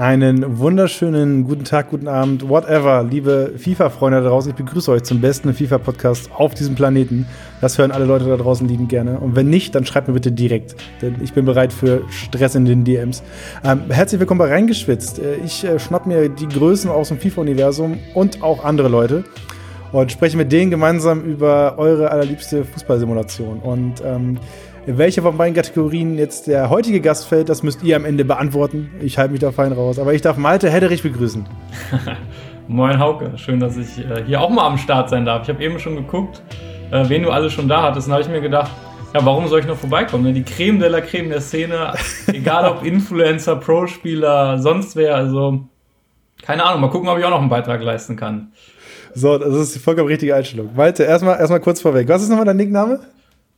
Einen wunderschönen guten Tag, guten Abend, whatever, liebe FIFA-Freunde da draußen. Ich begrüße euch zum besten FIFA-Podcast auf diesem Planeten. Das hören alle Leute da draußen lieben gerne. Und wenn nicht, dann schreibt mir bitte direkt, denn ich bin bereit für Stress in den DMs. Ähm, herzlich willkommen bei Reingeschwitzt. Äh, ich äh, schnapp mir die Größen aus dem FIFA-Universum und auch andere Leute und spreche mit denen gemeinsam über eure allerliebste Fußballsimulation. Und ähm, in welche von beiden Kategorien jetzt der heutige Gast fällt, das müsst ihr am Ende beantworten. Ich halte mich da fein raus. Aber ich darf Malte Hedderich begrüßen. Moin Hauke, schön, dass ich äh, hier auch mal am Start sein darf. Ich habe eben schon geguckt, äh, wen du alle schon da hattest. Und habe ich mir gedacht, ja, warum soll ich noch vorbeikommen? Ne? Die Creme de la Creme der Szene, egal ob Influencer, Pro-Spieler, sonst wer. Also, keine Ahnung, mal gucken, ob ich auch noch einen Beitrag leisten kann. So, das ist die vollkommen richtige Einstellung. Malte, erstmal erstmal kurz vorweg. Was ist nochmal dein Nickname?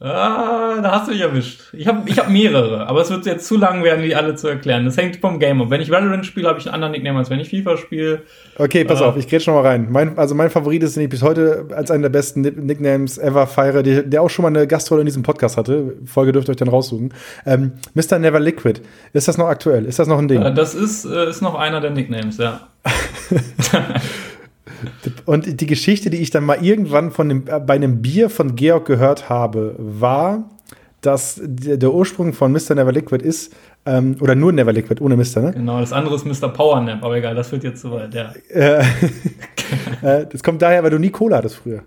Ah, da hast du mich erwischt. Ich habe ich hab mehrere, aber es wird jetzt zu lang werden, die alle zu erklären. Das hängt vom Game ab. Wenn ich Valorant spiele, habe ich einen anderen Nickname, als wenn ich FIFA spiele. Okay, pass äh, auf, ich gehe schon mal rein. Mein, also mein Favorit ist, den ich bis heute als einen der besten Nicknames ever feiere, der, der auch schon mal eine Gastrolle in diesem Podcast hatte. Folge dürft ihr euch dann raussuchen. Ähm, Mr. Never Liquid. Ist das noch aktuell? Ist das noch ein Ding? Äh, das ist, äh, ist noch einer der Nicknames, ja. Und die Geschichte, die ich dann mal irgendwann von dem, äh, bei einem Bier von Georg gehört habe, war, dass der Ursprung von Mr. Never Liquid ist, ähm, oder nur Never Liquid, ohne Mr., ne? Genau, das andere ist Mr. Power Nap, aber egal, das wird jetzt so weit, ja. Äh, äh, das kommt daher, weil du nie Cola hattest früher.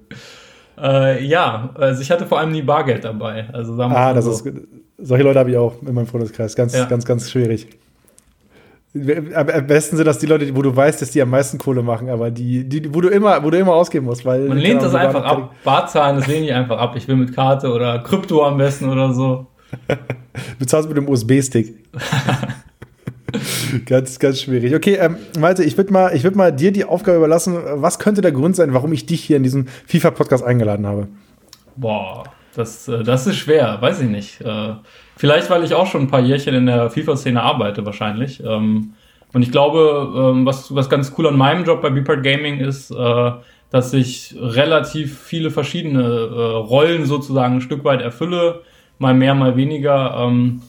Äh, ja, also ich hatte vor allem nie Bargeld dabei. Also ah, das so. ist, solche Leute habe ich auch in meinem Freundeskreis. Ganz, ja. ganz, ganz schwierig. Am besten sind das die Leute, wo du weißt, dass die am meisten Kohle machen, aber die, die wo du immer, wo du immer ausgeben musst, weil. Man lehnt das einfach ab. Barzahlen, das lehne ich einfach ab. Ich will mit Karte oder Krypto am besten oder so. Bezahlst mit dem USB-Stick. ganz, ganz schwierig. Okay, ähm, Malte, ich würde mal, würd mal dir die Aufgabe überlassen. Was könnte der Grund sein, warum ich dich hier in diesen FIFA-Podcast eingeladen habe? Boah, das, äh, das ist schwer, weiß ich nicht. Äh, Vielleicht, weil ich auch schon ein paar Jährchen in der FIFA-Szene arbeite, wahrscheinlich. Ähm, und ich glaube, ähm, was, was ganz cool an meinem Job bei Beepart Gaming ist, äh, dass ich relativ viele verschiedene Rollen sozusagen ein Stück weit erfülle, mal mehr, mal weniger. Ähm,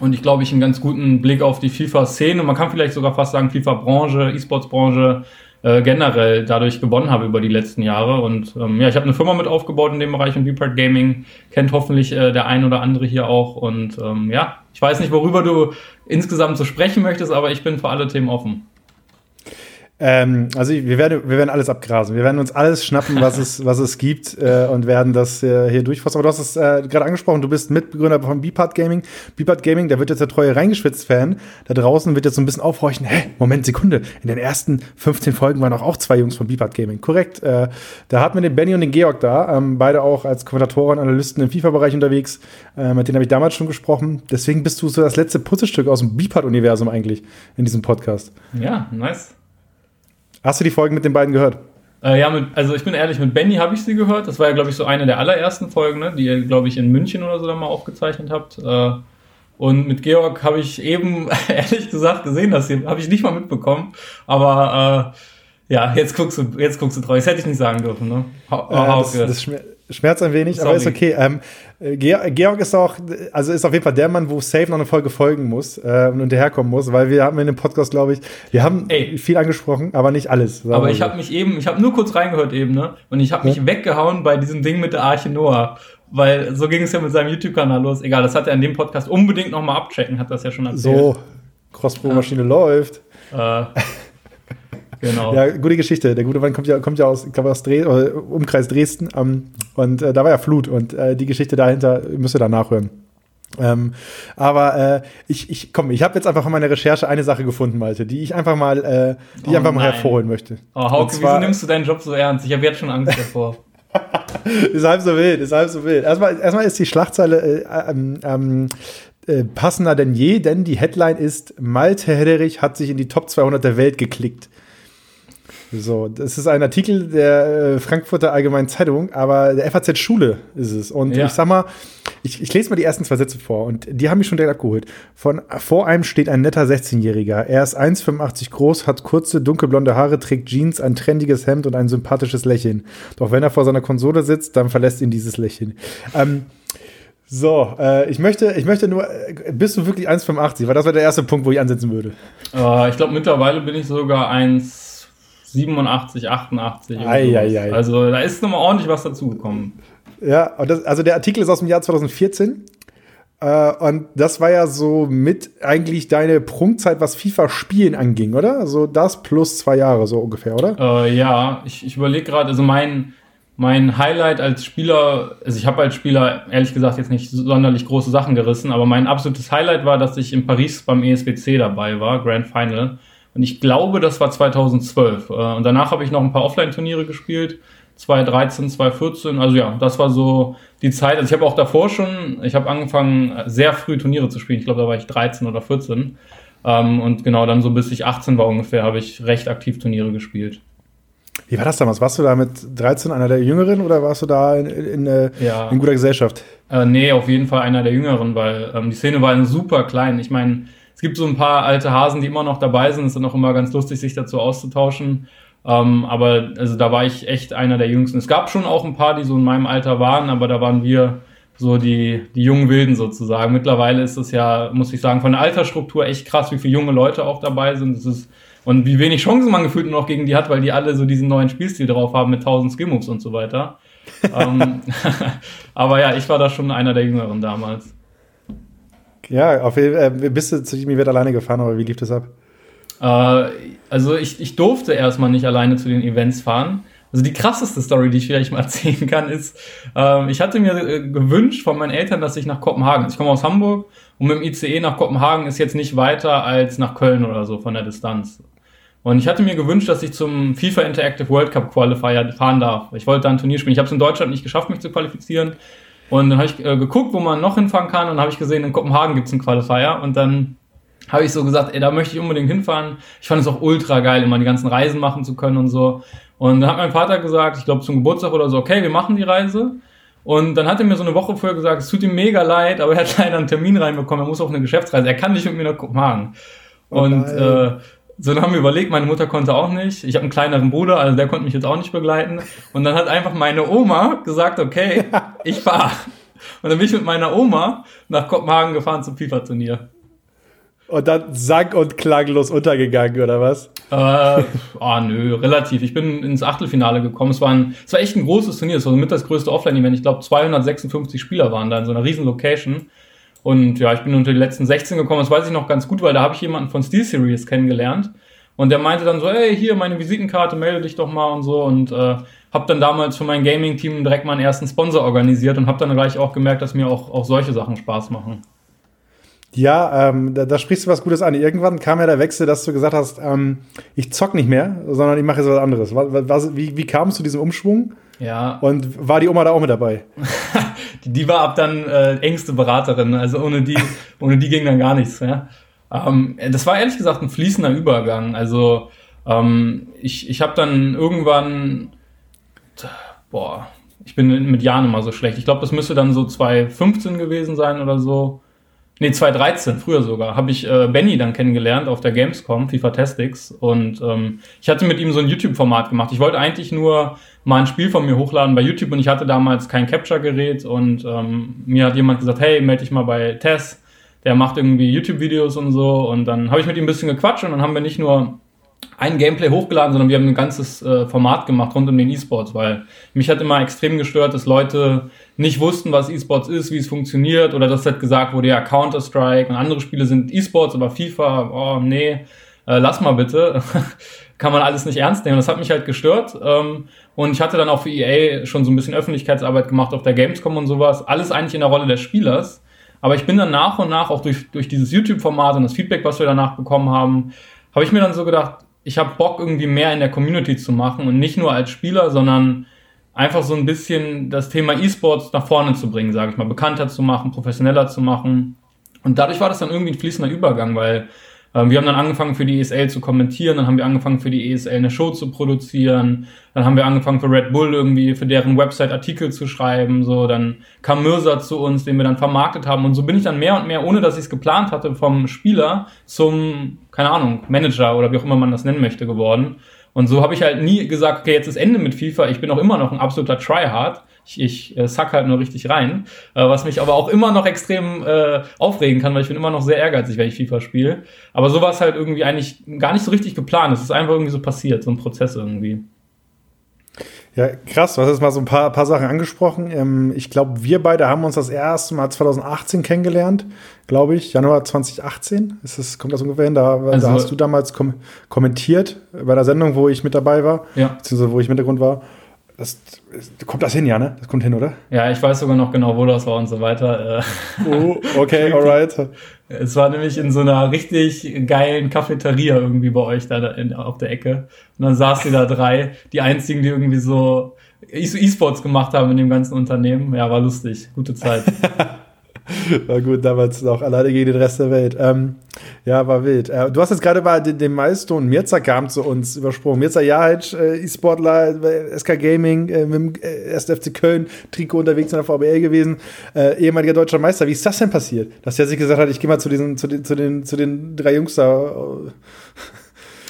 und ich glaube, ich einen ganz guten Blick auf die FIFA-Szene, man kann vielleicht sogar fast sagen FIFA-Branche, E-Sports-Branche äh, generell dadurch gewonnen habe über die letzten Jahre. Und ähm, ja, ich habe eine Firma mit aufgebaut in dem Bereich und Beepart Gaming kennt hoffentlich äh, der ein oder andere hier auch. Und ähm, ja, ich weiß nicht, worüber du insgesamt so sprechen möchtest, aber ich bin für alle Themen offen. Ähm, also wir werden, wir werden alles abgrasen. Wir werden uns alles schnappen, was es, was es gibt äh, und werden das äh, hier durchfassen. Aber du hast es äh, gerade angesprochen, du bist Mitbegründer von Beepart Gaming. Beepart Gaming, da wird jetzt der treue Reingeschwitzt-Fan. Da draußen wird jetzt so ein bisschen aufhorchen, hä, Moment, Sekunde, in den ersten 15 Folgen waren auch, auch zwei Jungs von Beepart Gaming. Korrekt. Äh, da hatten wir den Benny und den Georg da, ähm, beide auch als Kommentatoren, Analysten im FIFA-Bereich unterwegs. Äh, mit denen habe ich damals schon gesprochen. Deswegen bist du so das letzte Puzzlestück aus dem Beepart-Universum eigentlich in diesem Podcast. Ja, nice. Hast du die Folgen mit den beiden gehört? Äh, ja, mit, also ich bin ehrlich, mit Benny habe ich sie gehört. Das war ja, glaube ich, so eine der allerersten Folgen, ne, die ihr, glaube ich, in München oder so dann mal aufgezeichnet habt. Äh, und mit Georg habe ich eben, ehrlich gesagt, gesehen, dass sie, habe ich nicht mal mitbekommen. Aber äh, ja, jetzt guckst du, jetzt guckst du drauf. Das hätte ich nicht sagen dürfen, ne? Ha äh, das, das, Schmerzt ein wenig, Sorry. aber ist okay. Ähm, Georg ist auch, also ist auf jeden Fall der Mann, wo Safe noch eine Folge folgen muss äh, und hinterherkommen muss, weil wir haben in dem Podcast, glaube ich, wir haben Ey. viel angesprochen, aber nicht alles. Aber ich so. habe mich eben, ich habe nur kurz reingehört eben, ne? Und ich habe mich ja? weggehauen bei diesem Ding mit der Arche Noah. Weil so ging es ja mit seinem YouTube-Kanal los. Egal, das hat er in dem Podcast unbedingt nochmal abchecken, hat das ja schon erzählt. So, Cross-Pro-Maschine ja. läuft. Äh, Genau. Ja, gute Geschichte. Der gute Mann kommt ja, kommt ja aus, ich glaube, aus Dres Umkreis Dresden. Ähm, und äh, da war ja Flut. Und äh, die Geschichte dahinter müsst ihr da nachhören. Ähm, aber äh, ich, ich komm, ich habe jetzt einfach in meiner Recherche eine Sache gefunden, Malte, die ich einfach mal, äh, die oh, ich einfach mal hervorholen möchte. Oh, Hauke, zwar, wieso nimmst du deinen Job so ernst? Ich habe jetzt schon Angst davor. ist halb so wild, ist halb so wild. Erstmal, erstmal ist die Schlagzeile äh, ähm, ähm, äh, passender denn je, denn die Headline ist: Malte Hederich hat sich in die Top 200 der Welt geklickt. So, das ist ein Artikel der äh, Frankfurter Allgemeinen Zeitung, aber der FAZ Schule ist es. Und ja. ich sag mal, ich, ich, lese mal die ersten zwei Sätze vor und die haben mich schon direkt abgeholt. Von, vor einem steht ein netter 16-Jähriger. Er ist 1,85 groß, hat kurze, dunkelblonde Haare, trägt Jeans, ein trendiges Hemd und ein sympathisches Lächeln. Doch wenn er vor seiner Konsole sitzt, dann verlässt ihn dieses Lächeln. Ähm, So, äh, ich, möchte, ich möchte nur, äh, bist du wirklich 1,85? Weil das wäre der erste Punkt, wo ich ansetzen würde. Äh, ich glaube, mittlerweile bin ich sogar 1,87, 88. Ei, ei, ei. Also da ist nochmal ordentlich was dazugekommen. Ja, das, also der Artikel ist aus dem Jahr 2014. Äh, und das war ja so mit eigentlich deine Prunkzeit, was FIFA-Spielen anging, oder? Also das plus zwei Jahre, so ungefähr, oder? Äh, ja, ich, ich überlege gerade, also mein mein Highlight als Spieler, also ich habe als Spieler ehrlich gesagt jetzt nicht sonderlich große Sachen gerissen, aber mein absolutes Highlight war, dass ich in Paris beim ESWC dabei war, Grand Final. Und ich glaube, das war 2012. Äh, und danach habe ich noch ein paar Offline-Turniere gespielt. 2013, 2014. Also ja, das war so die Zeit. Also ich habe auch davor schon, ich habe angefangen, sehr früh Turniere zu spielen. Ich glaube, da war ich 13 oder 14. Ähm, und genau dann so bis ich 18 war ungefähr, habe ich recht aktiv Turniere gespielt. Wie war das damals? Warst du da mit 13 einer der Jüngeren oder warst du da in, in, in, ja. in guter Gesellschaft? Äh, nee, auf jeden Fall einer der Jüngeren, weil ähm, die Szene war super klein. Ich meine, es gibt so ein paar alte Hasen, die immer noch dabei sind. Es ist dann auch immer ganz lustig, sich dazu auszutauschen. Ähm, aber also da war ich echt einer der Jüngsten. Es gab schon auch ein paar, die so in meinem Alter waren, aber da waren wir so die, die jungen Wilden sozusagen. Mittlerweile ist es ja, muss ich sagen, von der Altersstruktur echt krass, wie viele junge Leute auch dabei sind. Es ist und wie wenig Chancen man gefühlt noch gegen die hat, weil die alle so diesen neuen Spielstil drauf haben mit 1000 Skillmoves und so weiter. ähm, aber ja, ich war da schon einer der Jüngeren damals. Ja, auf jeden Fall. Äh, bist du zu ihm alleine gefahren, aber wie lief das ab? Äh, also ich, ich durfte erstmal nicht alleine zu den Events fahren. Also die krasseste Story, die ich vielleicht mal erzählen kann, ist, äh, ich hatte mir äh, gewünscht von meinen Eltern, dass ich nach Kopenhagen, ich komme aus Hamburg und mit dem ICE nach Kopenhagen ist jetzt nicht weiter als nach Köln oder so von der Distanz. Und ich hatte mir gewünscht, dass ich zum FIFA Interactive World Cup Qualifier fahren darf. Ich wollte da ein Turnier spielen. Ich habe es in Deutschland nicht geschafft, mich zu qualifizieren. Und dann habe ich äh, geguckt, wo man noch hinfahren kann. Und dann habe ich gesehen, in Kopenhagen gibt es einen Qualifier. Und dann habe ich so gesagt, ey, da möchte ich unbedingt hinfahren. Ich fand es auch ultra geil, immer die ganzen Reisen machen zu können und so. Und dann hat mein Vater gesagt, ich glaube zum Geburtstag oder so, okay, wir machen die Reise. Und dann hat er mir so eine Woche vorher gesagt, es tut ihm mega leid, aber er hat leider einen Termin reinbekommen, er muss auf eine Geschäftsreise, er kann nicht mit mir nach Kopenhagen. Oh und äh, so dann haben wir überlegt, meine Mutter konnte auch nicht. Ich habe einen kleineren Bruder, also der konnte mich jetzt auch nicht begleiten. Und dann hat einfach meine Oma gesagt, okay, ich fahr. Und dann bin ich mit meiner Oma nach Kopenhagen gefahren zum FIFA-Turnier. Und dann sang- und klanglos untergegangen, oder was? Äh, oh, nö, relativ. Ich bin ins Achtelfinale gekommen. Es war, ein, es war echt ein großes Turnier. Es war mit das größte Offline-Event. Ich glaube, 256 Spieler waren da in so einer riesen Location. Und ja, ich bin unter die letzten 16 gekommen. Das weiß ich noch ganz gut, weil da habe ich jemanden von Steel Series kennengelernt. Und der meinte dann so, ey, hier meine Visitenkarte, melde dich doch mal und so. Und äh, habe dann damals für mein Gaming-Team direkt meinen ersten Sponsor organisiert und habe dann gleich auch gemerkt, dass mir auch, auch solche Sachen Spaß machen. Ja, ähm, da, da, sprichst du was Gutes an. Irgendwann kam ja der Wechsel, dass du gesagt hast, ähm, ich zock nicht mehr, sondern ich mache jetzt was anderes. Was, was, wie, wie kam es zu diesem Umschwung? Ja. Und war die Oma da auch mit dabei? die, war ab dann äh, engste Beraterin. Also ohne die, ohne die ging dann gar nichts. Ja? Ähm, das war ehrlich gesagt ein fließender Übergang. Also ähm, ich, ich habe dann irgendwann, boah, ich bin mit Jahren immer so schlecht. Ich glaube, das müsste dann so 2015 gewesen sein oder so nee, 2013, früher sogar, habe ich äh, Benny dann kennengelernt auf der Gamescom, FIFA Testix. Und ähm, ich hatte mit ihm so ein YouTube-Format gemacht. Ich wollte eigentlich nur mal ein Spiel von mir hochladen bei YouTube und ich hatte damals kein Capture-Gerät und ähm, mir hat jemand gesagt, hey, melde dich mal bei Tess, der macht irgendwie YouTube-Videos und so. Und dann habe ich mit ihm ein bisschen gequatscht und dann haben wir nicht nur ein Gameplay hochgeladen, sondern wir haben ein ganzes äh, Format gemacht rund um den E-Sports, weil mich hat immer extrem gestört, dass Leute nicht wussten, was E-Sports ist, wie es funktioniert, oder dass halt gesagt wurde, ja, Counter-Strike und andere Spiele sind E-Sports, aber FIFA, oh nee, äh, lass mal bitte. Kann man alles nicht ernst nehmen. Das hat mich halt gestört. Ähm, und ich hatte dann auch für EA schon so ein bisschen Öffentlichkeitsarbeit gemacht auf der Gamescom und sowas. Alles eigentlich in der Rolle des Spielers. Aber ich bin dann nach und nach auch durch, durch dieses YouTube-Format und das Feedback, was wir danach bekommen haben, habe ich mir dann so gedacht, ich habe Bock irgendwie mehr in der Community zu machen und nicht nur als Spieler, sondern einfach so ein bisschen das Thema E-Sports nach vorne zu bringen, sage ich mal, bekannter zu machen, professioneller zu machen. Und dadurch war das dann irgendwie ein fließender Übergang, weil wir haben dann angefangen für die ESL zu kommentieren, dann haben wir angefangen für die ESL eine Show zu produzieren, dann haben wir angefangen für Red Bull irgendwie für deren Website Artikel zu schreiben, so dann kam Mirza zu uns, den wir dann vermarktet haben und so bin ich dann mehr und mehr, ohne dass ich es geplant hatte, vom Spieler zum, keine Ahnung, Manager oder wie auch immer man das nennen möchte geworden. Und so habe ich halt nie gesagt, okay, jetzt ist Ende mit FIFA. Ich bin auch immer noch ein absoluter Tryhard. Ich, ich äh, sack halt nur richtig rein. Äh, was mich aber auch immer noch extrem äh, aufregen kann, weil ich bin immer noch sehr ehrgeizig, wenn ich FIFA spiele. Aber so war es halt irgendwie eigentlich gar nicht so richtig geplant. Es ist einfach irgendwie so passiert, so ein Prozess irgendwie. Ja, krass, du hast jetzt mal so ein paar, paar Sachen angesprochen. Ähm, ich glaube, wir beide haben uns das erste Mal 2018 kennengelernt, glaube ich. Januar 2018. Ist das, kommt das ungefähr hin? Da, also, da hast du damals kom kommentiert bei der Sendung, wo ich mit dabei war, ja. beziehungsweise wo ich im Hintergrund war. Das, kommt das hin, ja, ne? Das kommt hin, oder? Ja, ich weiß sogar noch genau, wo das war und so weiter. Äh. Oh, okay, alright. Es war nämlich in so einer richtig geilen Cafeteria irgendwie bei euch da in, auf der Ecke. Und dann saßen da drei, die einzigen, die irgendwie so E-Sports gemacht haben in dem ganzen Unternehmen. Ja, war lustig. Gute Zeit. War gut, damals noch alleine gegen den Rest der Welt. Ähm, ja, war wild. Äh, du hast jetzt gerade mal den, den und Mirza kam zu uns übersprungen. Mirza Jahic, äh, E-Sportler, SK Gaming, äh, mit dem äh, 1. FC Köln, Trikot unterwegs in der VBL gewesen, äh, ehemaliger deutscher Meister. Wie ist das denn passiert? Dass er sich gesagt hat, ich gehe mal zu, diesen, zu, den, zu, den, zu den drei Jungs da. Äh,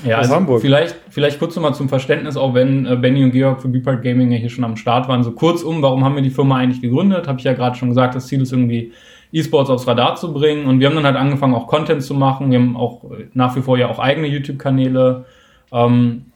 ja, also Hamburg. Vielleicht, vielleicht kurz nochmal zum Verständnis, auch wenn äh, Benny und Georg für Beepart Gaming ja hier schon am Start waren. So kurz um, warum haben wir die Firma eigentlich gegründet? Habe ich ja gerade schon gesagt, das Ziel ist irgendwie E-Sports aufs Radar zu bringen. Und wir haben dann halt angefangen, auch Content zu machen. Wir haben auch nach wie vor ja auch eigene YouTube-Kanäle. Ähm,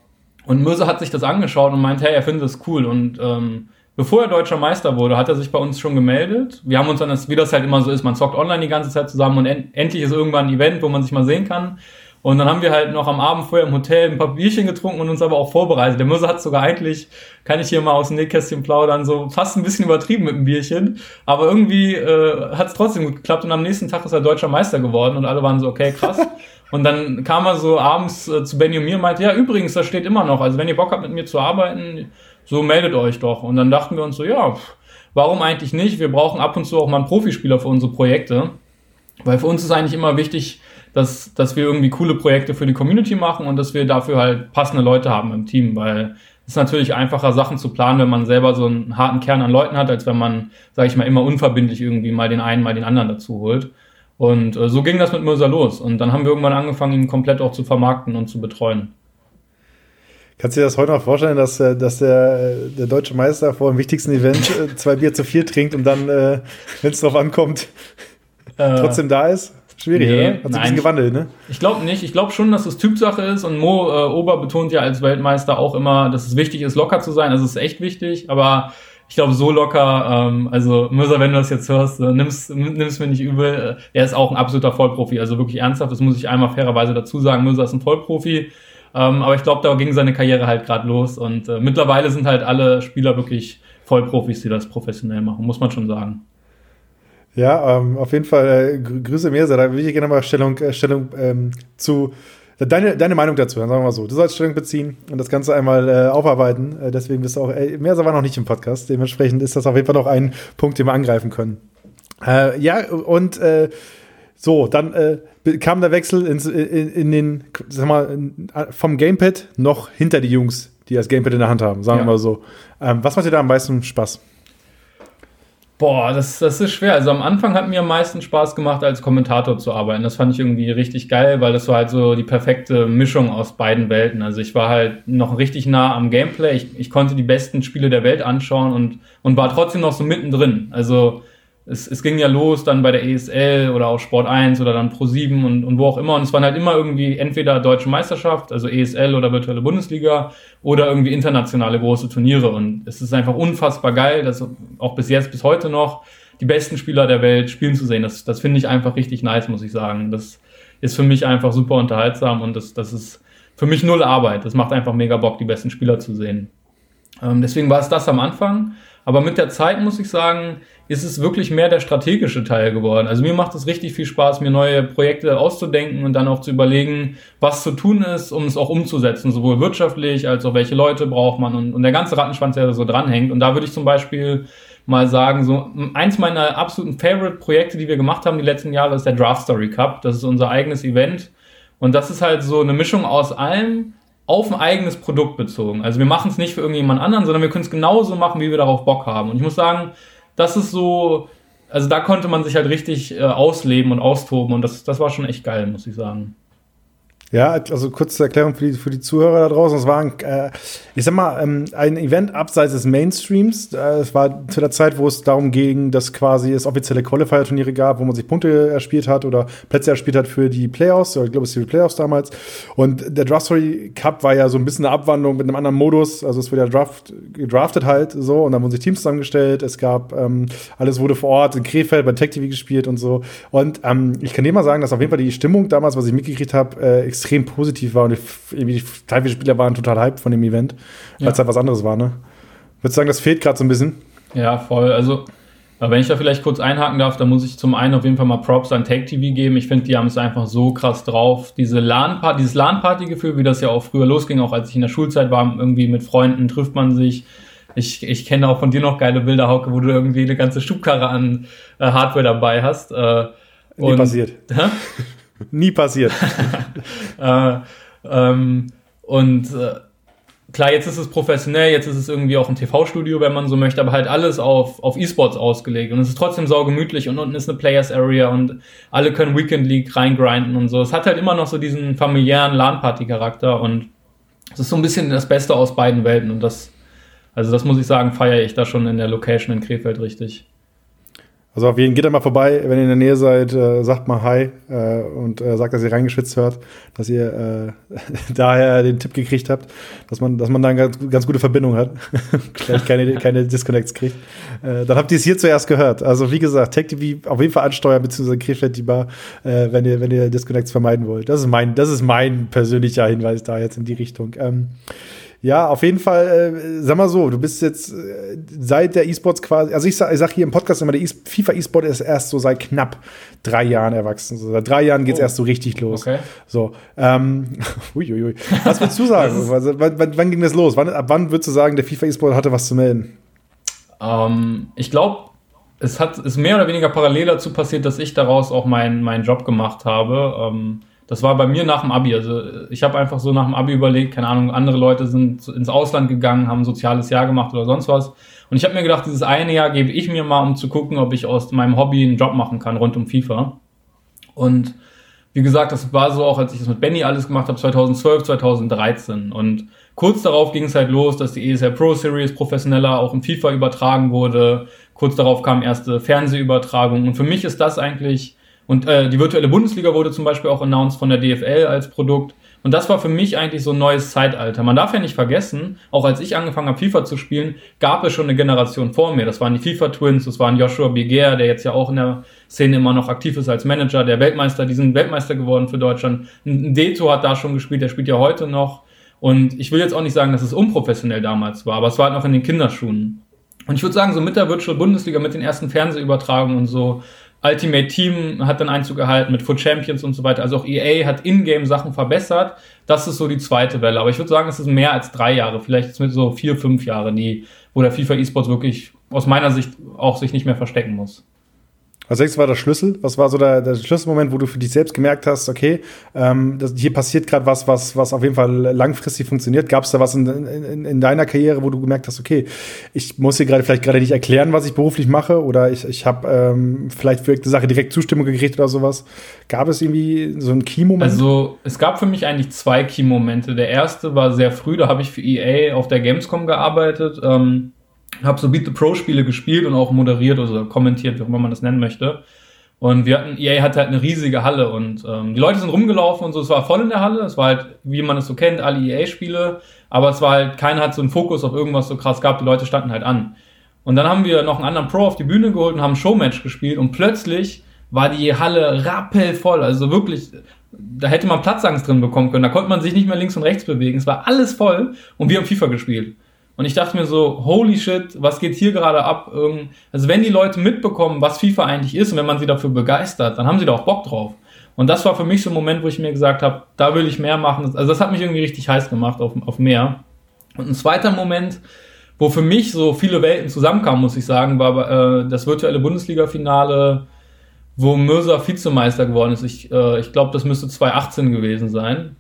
und Möse hat sich das angeschaut und meint, hey, er findet das cool. Und ähm, bevor er deutscher Meister wurde, hat er sich bei uns schon gemeldet. Wir haben uns dann, das, wie das halt immer so ist, man zockt online die ganze Zeit zusammen und en endlich ist irgendwann ein Event, wo man sich mal sehen kann. Und dann haben wir halt noch am Abend vorher im Hotel ein paar Bierchen getrunken und uns aber auch vorbereitet. Der Möse hat sogar eigentlich, kann ich hier mal aus dem Nähkästchen plaudern, so fast ein bisschen übertrieben mit dem Bierchen. Aber irgendwie äh, hat es trotzdem gut geklappt und am nächsten Tag ist er deutscher Meister geworden und alle waren so, okay, krass. Und dann kam er so abends äh, zu Benny und mir und meinte, ja, übrigens, das steht immer noch. Also wenn ihr Bock habt, mit mir zu arbeiten, so meldet euch doch. Und dann dachten wir uns so, ja, warum eigentlich nicht? Wir brauchen ab und zu auch mal einen Profispieler für unsere Projekte. Weil für uns ist eigentlich immer wichtig, dass, dass wir irgendwie coole Projekte für die Community machen und dass wir dafür halt passende Leute haben im Team, weil es ist natürlich einfacher, Sachen zu planen, wenn man selber so einen harten Kern an Leuten hat, als wenn man, sage ich mal, immer unverbindlich irgendwie mal den einen, mal den anderen dazu holt. Und äh, so ging das mit Mörser los. Und dann haben wir irgendwann angefangen, ihn komplett auch zu vermarkten und zu betreuen. Kannst du dir das heute noch vorstellen, dass, äh, dass der, äh, der deutsche Meister vor dem wichtigsten Event äh, zwei Bier zu viel trinkt und dann, wenn es drauf ankommt, äh, trotzdem da ist? Schwierig, nee, oder? Hat sich ein bisschen gewandelt, ne? Ich glaube nicht. Ich glaube schon, dass es Typsache ist und Mo äh, Ober betont ja als Weltmeister auch immer, dass es wichtig ist, locker zu sein. Also es ist echt wichtig, aber ich glaube, so locker, ähm, also Möser, wenn du das jetzt hörst, äh, nimm's, nimm's mir nicht übel. Äh, er ist auch ein absoluter Vollprofi, also wirklich ernsthaft, das muss ich einmal fairerweise dazu sagen. Möser ist ein Vollprofi. Ähm, aber ich glaube, da ging seine Karriere halt gerade los und äh, mittlerweile sind halt alle Spieler wirklich Vollprofis, die das professionell machen, muss man schon sagen. Ja, ähm, auf jeden Fall äh, Grüße mir, da will ich gerne mal Stellung, äh, Stellung ähm, zu Deine, deine Meinung dazu, dann sagen wir mal so. Du sollst Stellung beziehen und das Ganze einmal äh, aufarbeiten. Äh, deswegen bist du auch, äh, Meerser war noch nicht im Podcast. Dementsprechend ist das auf jeden Fall noch ein Punkt, den wir angreifen können. Äh, ja, und äh, so, dann äh, kam der Wechsel ins, in, in, den, sag mal, vom Gamepad noch hinter die Jungs, die das Gamepad in der Hand haben, sagen ja. wir mal so. Ähm, was macht dir da am meisten Spaß? Boah, das, das ist schwer. Also am Anfang hat mir am meisten Spaß gemacht, als Kommentator zu arbeiten. Das fand ich irgendwie richtig geil, weil das war halt so die perfekte Mischung aus beiden Welten. Also ich war halt noch richtig nah am Gameplay. Ich, ich konnte die besten Spiele der Welt anschauen und, und war trotzdem noch so mittendrin. Also es, es ging ja los dann bei der ESL oder auch Sport 1 oder dann Pro 7 und, und wo auch immer. Und es waren halt immer irgendwie entweder Deutsche Meisterschaft, also ESL oder virtuelle Bundesliga oder irgendwie internationale große Turniere. Und es ist einfach unfassbar geil, dass auch bis jetzt, bis heute noch die besten Spieler der Welt spielen zu sehen. Das, das finde ich einfach richtig nice, muss ich sagen. Das ist für mich einfach super unterhaltsam und das, das ist für mich null Arbeit. Das macht einfach mega Bock, die besten Spieler zu sehen. Ähm, deswegen war es das am Anfang. Aber mit der Zeit muss ich sagen, ist es wirklich mehr der strategische Teil geworden. Also mir macht es richtig viel Spaß, mir neue Projekte auszudenken und dann auch zu überlegen, was zu tun ist, um es auch umzusetzen, sowohl wirtschaftlich als auch welche Leute braucht man und, und der ganze Rattenschwanz, der da so dranhängt. Und da würde ich zum Beispiel mal sagen, so eins meiner absoluten Favorite-Projekte, die wir gemacht haben die letzten Jahre, ist der Draft Story Cup. Das ist unser eigenes Event. Und das ist halt so eine Mischung aus allem, auf ein eigenes Produkt bezogen. Also wir machen es nicht für irgendjemand anderen, sondern wir können es genauso machen, wie wir darauf Bock haben. Und ich muss sagen, das ist so, also da konnte man sich halt richtig äh, ausleben und austoben und das, das war schon echt geil, muss ich sagen. Ja, also kurze Erklärung für die, für die Zuhörer da draußen. Es war, ein, äh, ich sag mal, ähm, ein Event abseits des Mainstreams. Äh, es war zu der Zeit, wo es darum ging, dass quasi es offizielle Qualifier-Turniere gab, wo man sich Punkte erspielt hat oder Plätze erspielt hat für die Playoffs. Ich glaube, es sind die Playoffs damals. Und der Draft Story Cup war ja so ein bisschen eine Abwandlung mit einem anderen Modus. Also es wurde ja Draft, gedraftet halt so und dann wurden sich Teams zusammengestellt. Es gab, ähm, alles wurde vor Ort in Krefeld bei Tech TV gespielt und so. Und ähm, ich kann dir mal sagen, dass auf jeden Fall die Stimmung damals, was ich mitgekriegt habe, äh, extrem positiv war und irgendwie die Spieler waren total hyped von dem Event, ja. halt was anderes war, ne? Würdest du sagen, das fehlt gerade so ein bisschen? Ja, voll. Also, wenn ich da vielleicht kurz einhaken darf, dann muss ich zum einen auf jeden Fall mal Props an Take TV geben. Ich finde, die haben es einfach so krass drauf. Diese LAN dieses LAN-Party-Gefühl, wie das ja auch früher losging, auch als ich in der Schulzeit war, irgendwie mit Freunden trifft man sich. Ich, ich kenne auch von dir noch geile Bilder, Hauke, wo du irgendwie eine ganze Schubkarre an äh, Hardware dabei hast. Äh, Nie passiert. Hä? Nie passiert. äh, ähm, und äh, klar, jetzt ist es professionell, jetzt ist es irgendwie auch ein TV-Studio, wenn man so möchte, aber halt alles auf, auf E-Sports ausgelegt. Und es ist trotzdem saugemütlich und unten ist eine Players Area und alle können Weekend League reingrinden und so. Es hat halt immer noch so diesen familiären LAN-Party-Charakter und es ist so ein bisschen das Beste aus beiden Welten und das, also das muss ich sagen, feiere ich da schon in der Location in Krefeld richtig. Also auf jeden geht da mal vorbei, wenn ihr in der Nähe seid, äh, sagt mal Hi äh, und äh, sagt, dass ihr reingeschwitzt hört, dass ihr äh, daher den Tipp gekriegt habt, dass man, dass man da eine ganz, ganz gute Verbindung hat, vielleicht keine, keine Disconnects kriegt. Äh, dann habt ihr es hier zuerst gehört. Also wie gesagt, TechTV auf jeden Fall ansteuern beziehungsweise Krefeld die Bar, äh, wenn ihr wenn ihr Disconnects vermeiden wollt. Das ist mein das ist mein persönlicher Hinweis da jetzt in die Richtung. Ähm, ja, auf jeden Fall, äh, sag mal so, du bist jetzt äh, seit der E-Sports quasi, also ich sag, ich sag hier im Podcast immer, der e FIFA E-Sport ist erst so seit knapp drei Jahren erwachsen. So, seit drei Jahren geht's oh. erst so richtig los. Okay. So, ähm, uiuiui. Was würdest du sagen? also, wann, wann, wann, ging das los? Wann, ab wann würdest du sagen, der FIFA E-Sport hatte was zu melden? Ähm, ich glaube, es hat, ist mehr oder weniger parallel dazu passiert, dass ich daraus auch meinen mein Job gemacht habe. Ähm, das war bei mir nach dem Abi. Also ich habe einfach so nach dem Abi überlegt, keine Ahnung, andere Leute sind ins Ausland gegangen, haben ein soziales Jahr gemacht oder sonst was. Und ich habe mir gedacht, dieses eine Jahr gebe ich mir mal, um zu gucken, ob ich aus meinem Hobby einen Job machen kann rund um FIFA. Und wie gesagt, das war so auch, als ich das mit Benny alles gemacht habe, 2012, 2013. Und kurz darauf ging es halt los, dass die ESL Pro Series professioneller auch im FIFA übertragen wurde. Kurz darauf kam erste Fernsehübertragung. Und für mich ist das eigentlich und äh, die virtuelle Bundesliga wurde zum Beispiel auch announced von der DFL als Produkt. Und das war für mich eigentlich so ein neues Zeitalter. Man darf ja nicht vergessen, auch als ich angefangen habe, FIFA zu spielen, gab es schon eine Generation vor mir. Das waren die FIFA Twins, das waren Joshua Beger, der jetzt ja auch in der Szene immer noch aktiv ist als Manager, der Weltmeister, die sind Weltmeister geworden für Deutschland. Ein Deto hat da schon gespielt, der spielt ja heute noch. Und ich will jetzt auch nicht sagen, dass es unprofessionell damals war, aber es war halt noch in den Kinderschuhen. Und ich würde sagen, so mit der Virtual Bundesliga, mit den ersten Fernsehübertragungen und so, Ultimate Team hat dann Einzug gehalten mit Foot Champions und so weiter. Also auch EA hat in-game Sachen verbessert. Das ist so die zweite Welle. Aber ich würde sagen, es ist mehr als drei Jahre, vielleicht mit so vier, fünf Jahre, die, wo der FIFA E-Sports wirklich aus meiner Sicht auch sich nicht mehr verstecken muss. Was denkst du, war der Schlüssel? Was war so der, der Schlüsselmoment, wo du für dich selbst gemerkt hast, okay, ähm, das, hier passiert gerade was, was, was auf jeden Fall langfristig funktioniert? Gab es da was in, in, in, deiner Karriere, wo du gemerkt hast, okay, ich muss hier gerade vielleicht gerade nicht erklären, was ich beruflich mache oder ich, ich habe ähm, vielleicht für eine Sache direkt Zustimmung gekriegt oder sowas? Gab es irgendwie so einen Key-Moment? Also es gab für mich eigentlich zwei Key-Momente. Der erste war sehr früh, da habe ich für EA auf der Gamescom gearbeitet. Ähm habe so Beat the Pro Spiele gespielt und auch moderiert oder kommentiert, wie auch immer man das nennen möchte. Und wir hatten, EA hatte halt eine riesige Halle und ähm, die Leute sind rumgelaufen und so, es war voll in der Halle, es war halt, wie man es so kennt, alle EA-Spiele, aber es war halt, keiner hat so einen Fokus auf irgendwas so krass gehabt, die Leute standen halt an. Und dann haben wir noch einen anderen Pro auf die Bühne geholt und haben ein Showmatch gespielt und plötzlich war die Halle rappelvoll, also wirklich, da hätte man Platzangst drin bekommen können, da konnte man sich nicht mehr links und rechts bewegen, es war alles voll und wir haben FIFA gespielt. Und ich dachte mir so, holy shit, was geht hier gerade ab? Also wenn die Leute mitbekommen, was FIFA eigentlich ist und wenn man sie dafür begeistert, dann haben sie da auch Bock drauf. Und das war für mich so ein Moment, wo ich mir gesagt habe, da will ich mehr machen. Also das hat mich irgendwie richtig heiß gemacht auf, auf mehr. Und ein zweiter Moment, wo für mich so viele Welten zusammenkamen, muss ich sagen, war äh, das virtuelle Bundesliga-Finale, wo Mirza Vizemeister geworden ist. Ich, äh, ich glaube, das müsste 2018 gewesen sein.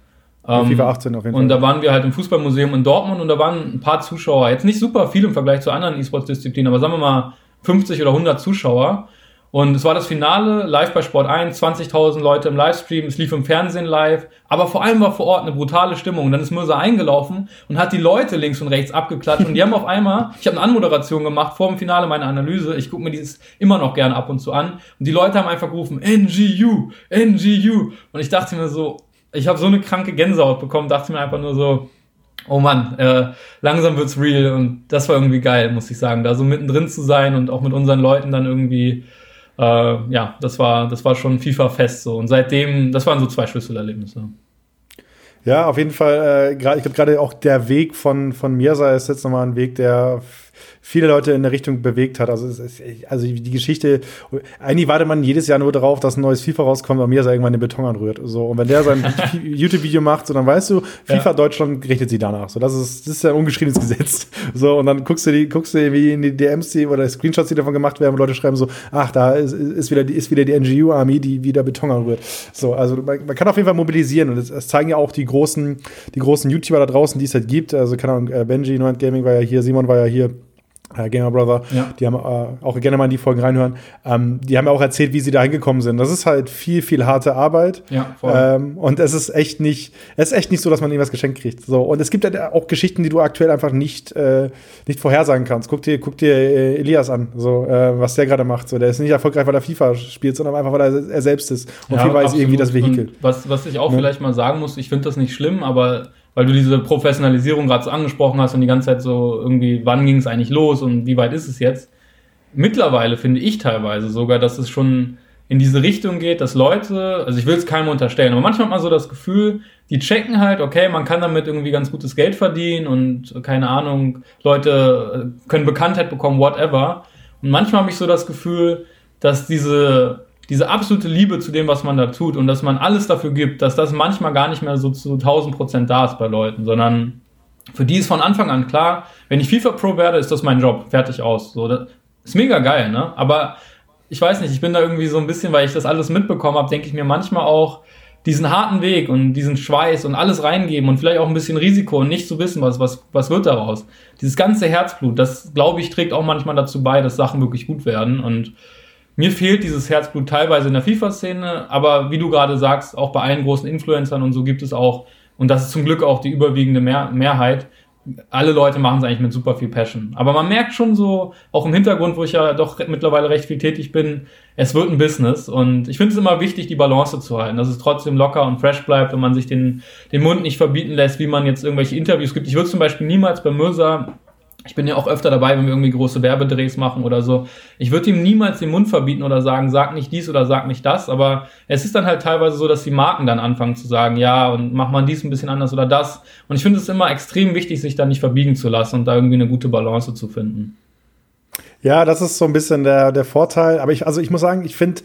Ähm, FIFA 18 auf jeden Fall. Und da waren wir halt im Fußballmuseum in Dortmund und da waren ein paar Zuschauer. Jetzt nicht super viel im Vergleich zu anderen E-Sports-Disziplinen, aber sagen wir mal 50 oder 100 Zuschauer. Und es war das Finale, live bei Sport 1, 20.000 Leute im Livestream, es lief im Fernsehen live, aber vor allem war vor Ort eine brutale Stimmung. Und dann ist Mirza eingelaufen und hat die Leute links und rechts abgeklatscht und die haben auf einmal, ich habe eine Anmoderation gemacht vor dem Finale, meine Analyse, ich gucke mir dieses immer noch gerne ab und zu an und die Leute haben einfach gerufen, NGU, NGU. Und ich dachte mir so, ich habe so eine kranke Gänsehaut bekommen, dachte mir einfach nur so, oh Mann, äh, langsam wird's real und das war irgendwie geil, muss ich sagen, da so mittendrin zu sein und auch mit unseren Leuten dann irgendwie äh, ja, das war, das war schon FIFA-fest so. Und seitdem, das waren so zwei Schlüsselerlebnisse. Ja, auf jeden Fall, äh, ich glaube gerade auch der Weg von, von Mirza ist jetzt nochmal ein Weg, der viele Leute in der Richtung bewegt hat. Also, es ist, also die Geschichte, eigentlich wartet man jedes Jahr nur darauf, dass ein neues FIFA rauskommt und Mirza irgendwann den Beton anrührt. So, und wenn der sein YouTube-Video macht, so, dann weißt du, FIFA ja. Deutschland richtet sie danach. So, das ist, das ist ja ein ungeschriebenes Gesetz. So, und dann guckst du die, guckst du wie in die DMs oder Screenshots, die davon gemacht werden, wo Leute schreiben so, ach, da ist, ist wieder, ist wieder die NGU-Armee, die wieder Beton anrührt. So, also man, man, kann auf jeden Fall mobilisieren und das, das, zeigen ja auch die großen, die großen YouTuber da draußen, die es halt gibt. Also, keine Ahnung, äh, Benji, Neunt Gaming war ja hier, Simon war ja hier Gamer Brother, ja. die haben äh, auch gerne mal in die Folgen reinhören. Ähm, die haben ja auch erzählt, wie sie da hingekommen sind. Das ist halt viel, viel harte Arbeit. Ja. Ähm, und es ist echt nicht, es ist echt nicht so, dass man irgendwas geschenkt kriegt. So. Und es gibt halt auch Geschichten, die du aktuell einfach nicht, äh, nicht vorhersagen kannst. Guck dir, guck dir äh, Elias an, so, äh, was der gerade macht. So, der ist nicht erfolgreich, weil er FIFA spielt, sondern einfach, weil er, er selbst ist. Und ja, FIFA ist irgendwie das Vehikel. was, was ich auch ja. vielleicht mal sagen muss, ich finde das nicht schlimm, aber weil du diese Professionalisierung gerade so angesprochen hast und die ganze Zeit so irgendwie, wann ging es eigentlich los und wie weit ist es jetzt? Mittlerweile finde ich teilweise sogar, dass es schon in diese Richtung geht, dass Leute, also ich will es keinem unterstellen, aber manchmal hat man so das Gefühl, die checken halt, okay, man kann damit irgendwie ganz gutes Geld verdienen und keine Ahnung, Leute können Bekanntheit bekommen, whatever. Und manchmal habe ich so das Gefühl, dass diese diese absolute Liebe zu dem, was man da tut und dass man alles dafür gibt, dass das manchmal gar nicht mehr so zu 1000 Prozent da ist bei Leuten, sondern für die ist von Anfang an klar, wenn ich FIFA Pro werde, ist das mein Job, fertig aus. So, das ist mega geil, ne? Aber ich weiß nicht, ich bin da irgendwie so ein bisschen, weil ich das alles mitbekommen habe, denke ich mir manchmal auch, diesen harten Weg und diesen Schweiß und alles reingeben und vielleicht auch ein bisschen Risiko und nicht zu wissen, was, was, was wird daraus. Dieses ganze Herzblut, das glaube ich, trägt auch manchmal dazu bei, dass Sachen wirklich gut werden und mir fehlt dieses Herzblut teilweise in der FIFA-Szene, aber wie du gerade sagst, auch bei allen großen Influencern und so gibt es auch, und das ist zum Glück auch die überwiegende Mehr Mehrheit, alle Leute machen es eigentlich mit super viel Passion. Aber man merkt schon so, auch im Hintergrund, wo ich ja doch mittlerweile recht viel tätig bin, es wird ein Business. Und ich finde es immer wichtig, die Balance zu halten, dass es trotzdem locker und fresh bleibt und man sich den, den Mund nicht verbieten lässt, wie man jetzt irgendwelche Interviews gibt. Ich würde zum Beispiel niemals bei Mirza ich bin ja auch öfter dabei, wenn wir irgendwie große Werbedrehs machen oder so. Ich würde ihm niemals den Mund verbieten oder sagen, sag nicht dies oder sag nicht das, aber es ist dann halt teilweise so, dass die Marken dann anfangen zu sagen, ja, und mach mal dies ein bisschen anders oder das. Und ich finde es immer extrem wichtig, sich da nicht verbiegen zu lassen und da irgendwie eine gute Balance zu finden. Ja, das ist so ein bisschen der, der Vorteil. Aber ich, also ich muss sagen, ich finde,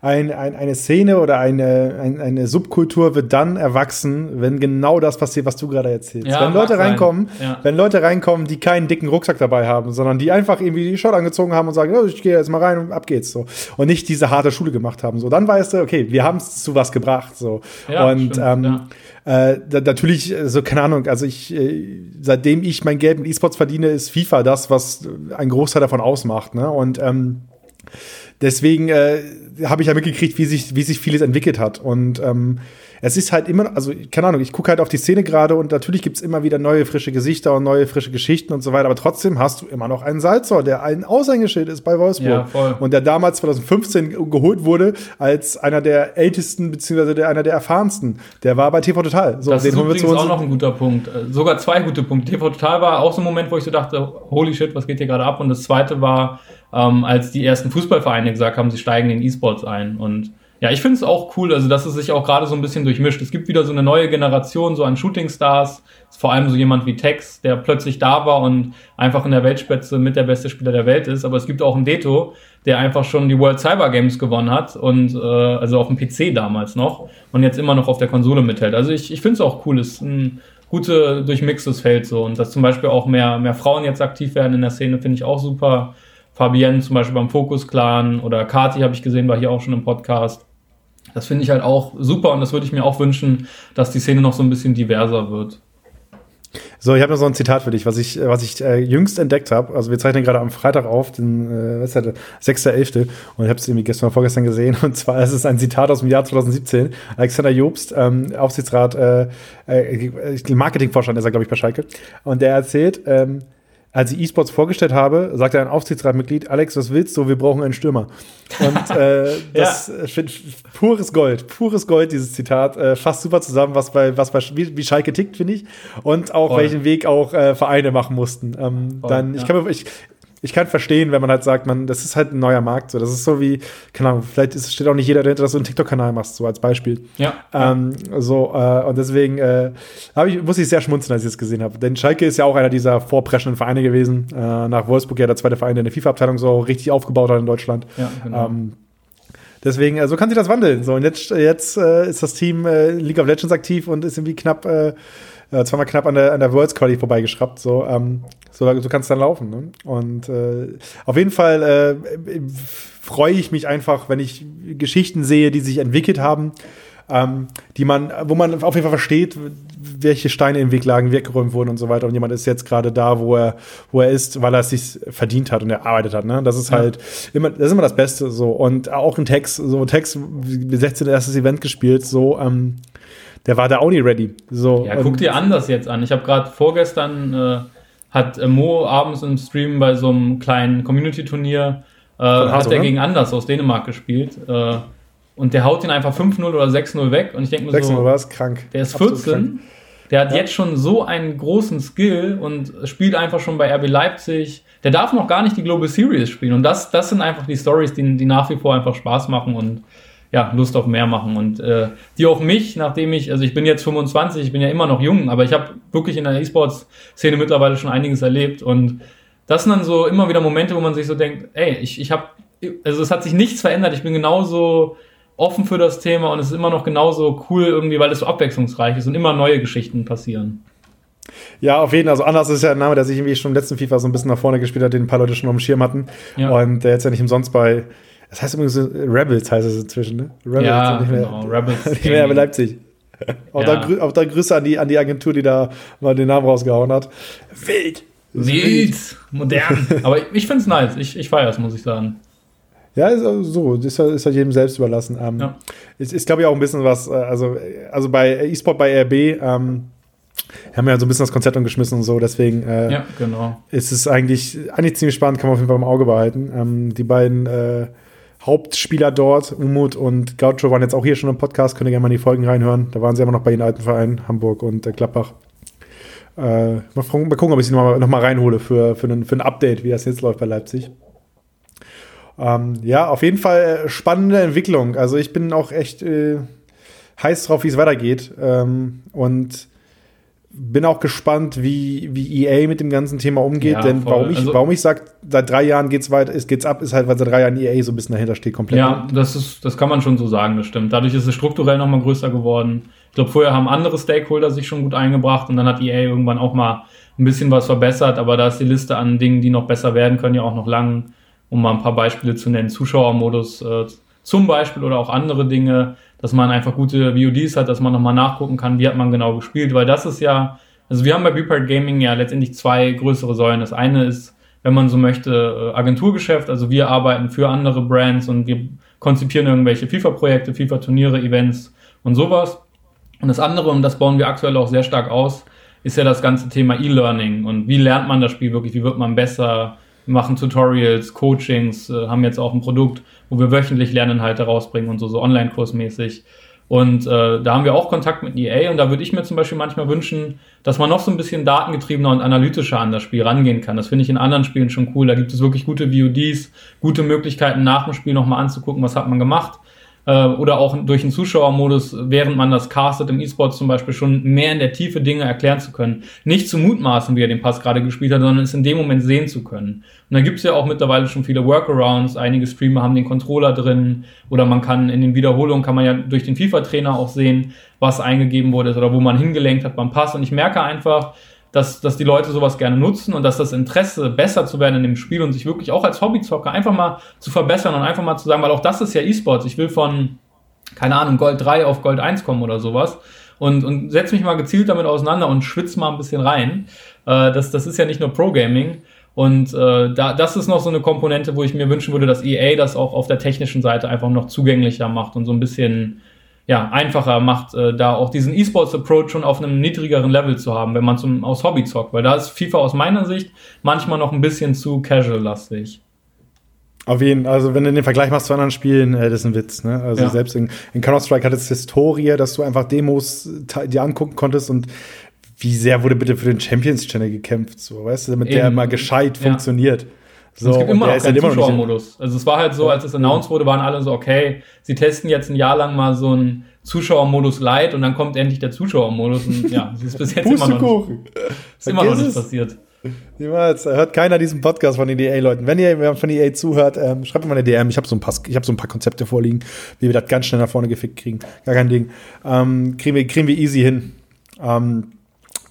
ein, ein, eine Szene oder eine, ein, eine Subkultur wird dann erwachsen, wenn genau das passiert, was du gerade erzählst. Ja, wenn Leute reinkommen, ja. wenn Leute reinkommen, die keinen dicken Rucksack dabei haben, sondern die einfach irgendwie die Shot angezogen haben und sagen, oh, ich gehe jetzt mal rein und ab geht's so. Und nicht diese harte Schule gemacht haben. So, dann weißt du, okay, wir haben es zu was gebracht. So. Ja, und stimmt, ähm, äh, da, natürlich, so keine Ahnung, also ich, äh, seitdem ich mein Geld mit E-Sports verdiene, ist FIFA das, was ein Großteil davon ausmacht. Ne? Und ähm, deswegen äh, habe ich ja mitgekriegt, wie sich, wie sich vieles entwickelt hat. Und ähm, es ist halt immer, also keine Ahnung, ich gucke halt auf die Szene gerade und natürlich gibt es immer wieder neue frische Gesichter und neue frische Geschichten und so weiter, aber trotzdem hast du immer noch einen Salzor, der ein Aushängeschild ist bei Wolfsburg ja, voll. und der damals 2015 geholt wurde als einer der ältesten beziehungsweise der, einer der erfahrensten. Der war bei TV Total. So, das ist übrigens auch noch ein guter Punkt. Äh, sogar zwei gute Punkte. TV Total war auch so ein Moment, wo ich so dachte, holy shit, was geht hier gerade ab? Und das zweite war ähm, als die ersten Fußballvereine gesagt haben, sie steigen in E-Sports ein. Und ja, ich finde es auch cool, also dass es sich auch gerade so ein bisschen durchmischt. Es gibt wieder so eine neue Generation so an Shootingstars, vor allem so jemand wie Tex, der plötzlich da war und einfach in der Weltspitze mit der beste Spieler der Welt ist. Aber es gibt auch einen Deto, der einfach schon die World Cyber Games gewonnen hat und äh, also auf dem PC damals noch und jetzt immer noch auf der Konsole mithält. Also ich, ich finde es auch cool, es ist ein gute durchmixtes Feld so und dass zum Beispiel auch mehr mehr Frauen jetzt aktiv werden in der Szene finde ich auch super. Fabienne zum Beispiel beim Focus Clan oder Kati habe ich gesehen, war hier auch schon im Podcast. Das finde ich halt auch super und das würde ich mir auch wünschen, dass die Szene noch so ein bisschen diverser wird. So, ich habe noch so ein Zitat für dich, was ich, was ich äh, jüngst entdeckt habe. Also wir zeichnen gerade am Freitag auf, den äh, was ist das, 6.11. Und ich habe es irgendwie gestern vorgestern gesehen. Und zwar ist es ein Zitat aus dem Jahr 2017. Alexander Jobst, ähm, Aufsichtsrat, äh, äh, Marketingvorstand ist er, glaube ich, bei Schalke. Und der erzählt, ähm, als ich E-Sports vorgestellt habe, sagte ein Aufsichtsratmitglied, Alex, was willst du? Wir brauchen einen Stürmer. Und äh, das ja. Äh, pures Gold, pures Gold, dieses Zitat. Äh, fasst super zusammen, was bei, was bei wie, wie Schalke tickt, finde ich. Und auch Voll. welchen Weg auch äh, Vereine machen mussten. Ähm, dann, ja. ich kann mir, ich, ich kann verstehen, wenn man halt sagt, man, das ist halt ein neuer Markt. So. Das ist so wie, keine Ahnung, vielleicht ist, steht auch nicht jeder dahinter, dass du einen TikTok-Kanal machst, so als Beispiel. Ja. Ähm, so, äh, und deswegen äh, ich, muss ich sehr schmunzeln, als ich das gesehen habe. Denn Schalke ist ja auch einer dieser vorpreschenden Vereine gewesen. Äh, nach Wolfsburg ja der zweite Verein, der eine FIFA-Abteilung so richtig aufgebaut hat in Deutschland. Ja, genau. Ähm, Deswegen, äh, so kann sich das wandeln. So, und jetzt, jetzt äh, ist das Team äh, League of Legends aktiv und ist irgendwie knapp äh, äh, zweimal knapp an der, an der Worlds Quality vorbeigeschraubt. So, ähm, so, so kann es dann laufen. Ne? Und äh, auf jeden Fall äh, freue ich mich einfach, wenn ich Geschichten sehe, die sich entwickelt haben, ähm, die man, wo man auf jeden Fall versteht, welche Steine im Weg lagen, weggeräumt wurden und so weiter. Und jemand ist jetzt gerade da, wo er, wo er ist, weil er es sich verdient hat und erarbeitet hat. Ne? Das ist ja. halt immer, das ist immer das Beste. So und auch ein Text, so Text, 16 erstes Event gespielt, so ähm, der war da auch nicht ready. So, ja, guck dir anders jetzt an. Ich habe gerade vorgestern äh, hat äh, Mo abends im Stream bei so einem kleinen Community-Turnier äh, hat er ne? gegen Anders aus Dänemark gespielt. Äh, und der haut ihn einfach 5-0 oder 6-0 weg. Und ich denke mir so, war es krank. Der ist 14. Der hat ja. jetzt schon so einen großen Skill und spielt einfach schon bei RB Leipzig. Der darf noch gar nicht die Global Series spielen. Und das, das sind einfach die Stories, die, die nach wie vor einfach Spaß machen und ja, Lust auf mehr machen. Und äh, die auch mich, nachdem ich, also ich bin jetzt 25, ich bin ja immer noch jung, aber ich habe wirklich in der E-Sports-Szene mittlerweile schon einiges erlebt. Und das sind dann so immer wieder Momente, wo man sich so denkt, ey, ich, ich habe, also es hat sich nichts verändert, ich bin genauso offen für das Thema und es ist immer noch genauso cool irgendwie, weil es so abwechslungsreich ist und immer neue Geschichten passieren. Ja, auf jeden Fall. Also anders ist ja ein Name, der sich irgendwie schon im letzten FIFA so ein bisschen nach vorne gespielt hat, den ein paar Leute schon auf dem Schirm hatten. Ja. Und der jetzt ja nicht umsonst bei das heißt übrigens Rebels heißt es inzwischen, ne? Rebels ja, nicht mehr, genau. Rebels. nicht mehr bei Leipzig. Auch, ja. da, auch da Grüße an die, an die Agentur, die da mal den Namen rausgehauen hat. Wild! Wild! Modern! Aber ich finde es nice. Ich, ich feiere es, muss ich sagen. Ja, ist also so. Ist, ist halt jedem selbst überlassen. Ähm, ja. Ist, ist glaube ich, auch ein bisschen was. Äh, also, also bei E-Sport bei RB ähm, haben wir ja so ein bisschen das Konzept umgeschmissen und so. Deswegen äh, ja, genau. ist es eigentlich, eigentlich ziemlich spannend, kann man auf jeden Fall im Auge behalten. Ähm, die beiden. Äh, Hauptspieler dort, Umut und Gaucho, waren jetzt auch hier schon im Podcast. Könnt ihr gerne mal in die Folgen reinhören. Da waren sie immer noch bei den alten Vereinen, Hamburg und äh, Gladbach. Äh, mal, mal, gucken, ob ich sie noch mal, noch mal reinhole für, für, ein, für ein Update, wie das jetzt läuft bei Leipzig. Ähm, ja, auf jeden Fall äh, spannende Entwicklung. Also ich bin auch echt äh, heiß drauf, wie es weitergeht. Ähm, und bin auch gespannt, wie, wie EA mit dem ganzen Thema umgeht. Ja, denn voll. warum ich, also, warum ich sage, seit drei Jahren geht's weiter, ist, geht's ab, ist halt, weil seit drei Jahren EA so ein bisschen dahinter steht, komplett. Ja, das ist, das kann man schon so sagen, das stimmt. Dadurch ist es strukturell nochmal größer geworden. Ich glaube, vorher haben andere Stakeholder sich schon gut eingebracht und dann hat EA irgendwann auch mal ein bisschen was verbessert, aber da ist die Liste an Dingen, die noch besser werden können, ja auch noch lang, um mal ein paar Beispiele zu nennen. Zuschauermodus äh, zum Beispiel oder auch andere Dinge dass man einfach gute VODs hat, dass man nochmal nachgucken kann, wie hat man genau gespielt, weil das ist ja, also wir haben bei Beepart Gaming ja letztendlich zwei größere Säulen. Das eine ist, wenn man so möchte, äh, Agenturgeschäft, also wir arbeiten für andere Brands und wir konzipieren irgendwelche FIFA-Projekte, FIFA-Turniere, Events und sowas. Und das andere, und das bauen wir aktuell auch sehr stark aus, ist ja das ganze Thema E-Learning und wie lernt man das Spiel wirklich, wie wird man besser, wir machen Tutorials, Coachings, äh, haben jetzt auch ein Produkt, wo wir wöchentlich Lerninhalte rausbringen und so, so Online-Kursmäßig. Und äh, da haben wir auch Kontakt mit EA und da würde ich mir zum Beispiel manchmal wünschen, dass man noch so ein bisschen datengetriebener und analytischer an das Spiel rangehen kann. Das finde ich in anderen Spielen schon cool. Da gibt es wirklich gute VODs, gute Möglichkeiten nach dem Spiel nochmal anzugucken, was hat man gemacht äh, oder auch durch den Zuschauermodus, während man das castet im E-Sport zum Beispiel schon mehr in der Tiefe Dinge erklären zu können. Nicht zu mutmaßen, wie er den Pass gerade gespielt hat, sondern es in dem Moment sehen zu können. Und da gibt es ja auch mittlerweile schon viele Workarounds. Einige Streamer haben den Controller drin oder man kann in den Wiederholungen kann man ja durch den FIFA-Trainer auch sehen, was eingegeben wurde oder wo man hingelenkt hat beim Pass. Und ich merke einfach, dass, dass die Leute sowas gerne nutzen und dass das Interesse, besser zu werden in dem Spiel und sich wirklich auch als Hobbyzocker einfach mal zu verbessern und einfach mal zu sagen, weil auch das ist ja E-Sports. Ich will von, keine Ahnung, Gold 3 auf Gold 1 kommen oder sowas. und, und setze mich mal gezielt damit auseinander und schwitze mal ein bisschen rein. Äh, das, das ist ja nicht nur Pro-Gaming. Und äh, da, das ist noch so eine Komponente, wo ich mir wünschen würde, dass EA das auch auf der technischen Seite einfach noch zugänglicher macht und so ein bisschen ja, einfacher macht, äh, da auch diesen E-Sports-Approach schon auf einem niedrigeren Level zu haben, wenn man zum, aus Hobby zockt. Weil da ist FIFA aus meiner Sicht manchmal noch ein bisschen zu casual-lastig. Auf jeden Fall, also wenn du den Vergleich machst zu anderen Spielen, äh, das ist ein Witz, ne? Also ja. selbst in, in Counter-Strike hat es Historie, dass du einfach Demos dir angucken konntest und wie sehr wurde bitte für den Champions Channel gekämpft, so, weißt du, damit Eben. der mal gescheit ja. funktioniert. So, es gibt immer noch keinen Zuschauermodus. Also es war halt so, als es announced wurde, waren alle so, okay, sie testen jetzt ein Jahr lang mal so einen Zuschauermodus light und dann kommt endlich der Zuschauermodus und ja, das ist bis jetzt immer noch, nicht, ist immer noch nicht passiert. Niemals. Hört keiner diesen Podcast von den EA-Leuten. Wenn ihr von EA zuhört, ähm, schreibt mir mal eine DM. Ich habe so, ein paar, hab so ein paar Konzepte vorliegen, wie wir das ganz schnell nach vorne gefickt kriegen. Gar kein Ding. Ähm, kriegen, wir, kriegen wir easy hin. Ähm,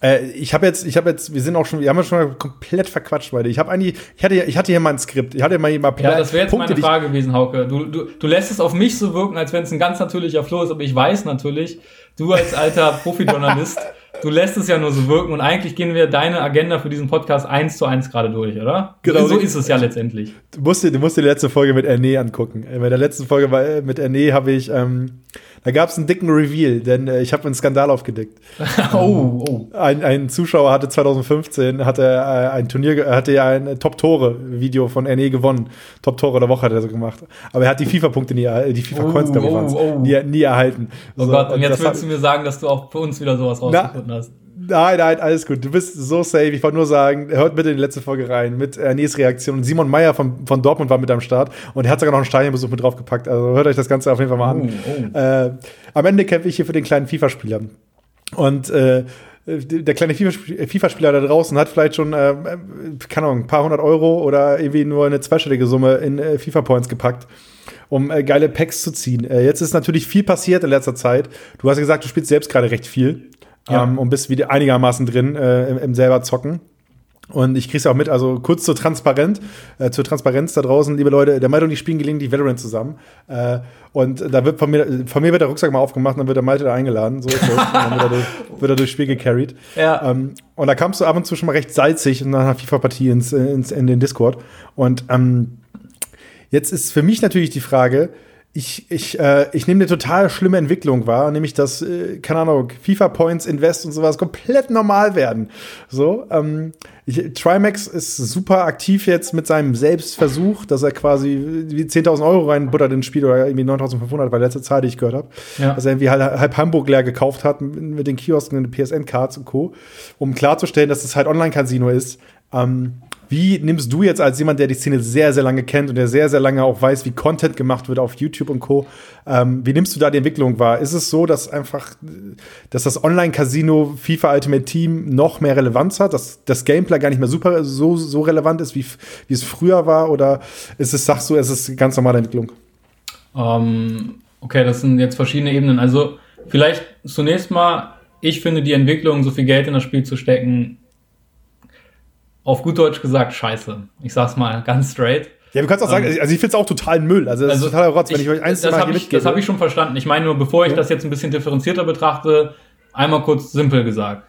äh, ich habe jetzt, ich habe jetzt, wir sind auch schon, wir haben ja schon mal komplett verquatscht beide. Ich habe eigentlich, ich hatte, ich hatte hier mal ein Skript, ich hatte mal, mal Ja, das wäre jetzt Punkte, meine Frage gewesen, Hauke. Du, du, du lässt es auf mich so wirken, als wenn es ein ganz natürlicher Flow ist, aber ich weiß natürlich, du als alter Profijournalist, du lässt es ja nur so wirken und eigentlich gehen wir deine Agenda für diesen Podcast eins zu eins gerade durch, oder? Genau. So ist es ja letztendlich. Du musst dir, du musst dir die letzte Folge mit Erne angucken. Bei der letzten Folge äh, mit Erne habe ich, ähm, da gab es einen dicken Reveal, denn äh, ich habe einen Skandal aufgedeckt. oh, oh. Ein, ein, Zuschauer hatte 2015 hatte äh, ein Turnier, hatte ja ein Top-Tore-Video von NE gewonnen. Top-Tore der Woche hat er so gemacht. Aber er hat die FIFA-Punkte nie, die FIFA-Coins, oh, oh, oh. nie, nie erhalten. Oh so, Gott, und jetzt willst du mir sagen, dass du auch für uns wieder sowas rausgefunden hast. Nein, nein, alles gut. Du bist so safe. Ich wollte nur sagen, hört bitte in die letzte Folge rein mit Ernés Reaktion. Simon Meyer von, von Dortmund war mit am Start und er hat sogar noch einen Stadionbesuch mit draufgepackt. Also hört euch das Ganze auf jeden Fall mal an. Oh, oh. Äh, am Ende kämpfe ich hier für den kleinen FIFA-Spieler. Und äh, der kleine FIFA-Spieler da draußen hat vielleicht schon, äh, keine Ahnung, ein paar hundert Euro oder irgendwie nur eine zweistellige Summe in äh, FIFA-Points gepackt um äh, geile Packs zu ziehen. Äh, jetzt ist natürlich viel passiert in letzter Zeit. Du hast ja gesagt, du spielst selbst gerade recht viel ja. ähm, und bist wieder einigermaßen drin äh, im, im selber Zocken. Und ich krieg's ja auch mit, also kurz zur Transparenz, äh, zur Transparenz da draußen, liebe Leute, der Malte und ich spielen gelegentlich Veteran zusammen. Äh, und da wird von mir, von mir wird der Rucksack mal aufgemacht und dann wird der Malte da eingeladen. So ist das. und dann wird er, durch, wird er durchs Spiel gecarried. Ja. Ähm, und da kamst du ab und zu schon mal recht salzig nach einer FIFA-Partie ins, ins, in den Discord. Und ähm, jetzt ist für mich natürlich die Frage, ich, ich, äh, ich nehme eine total schlimme Entwicklung wahr, nämlich dass, äh, keine Ahnung, FIFA Points, Invest und sowas komplett normal werden. So, ähm, ich, Trimax ist super aktiv jetzt mit seinem Selbstversuch, dass er quasi wie 10.000 Euro reinbuttert ins Spiel oder irgendwie 9.500, war letzte Zahl, die ich gehört habe. Ja. Dass er irgendwie halb, halb Hamburg leer gekauft hat mit, den Kiosken, den PSN-Cards und Co., um klarzustellen, dass es halt Online-Casino ist. Ähm, wie nimmst du jetzt als jemand, der die Szene sehr, sehr lange kennt und der sehr, sehr lange auch weiß, wie Content gemacht wird auf YouTube und Co., ähm, wie nimmst du da die Entwicklung wahr? Ist es so, dass einfach, dass das Online-Casino FIFA Ultimate Team noch mehr Relevanz hat, dass das Gameplay gar nicht mehr super so, so relevant ist, wie, wie es früher war? Oder ist es, sagst du, es ist ganz normale Entwicklung? Ähm, okay, das sind jetzt verschiedene Ebenen. Also vielleicht zunächst mal, ich finde die Entwicklung, so viel Geld in das Spiel zu stecken, auf gut Deutsch gesagt, scheiße. Ich sag's mal ganz straight. Ja, du kannst auch sagen, ähm, also ich finde es auch total Müll. Also das also, ist totaler Rotz, wenn ich, euch eins das habe ich, das hab ich schon verstanden. Ich meine nur, bevor ich ja. das jetzt ein bisschen differenzierter betrachte, einmal kurz simpel gesagt.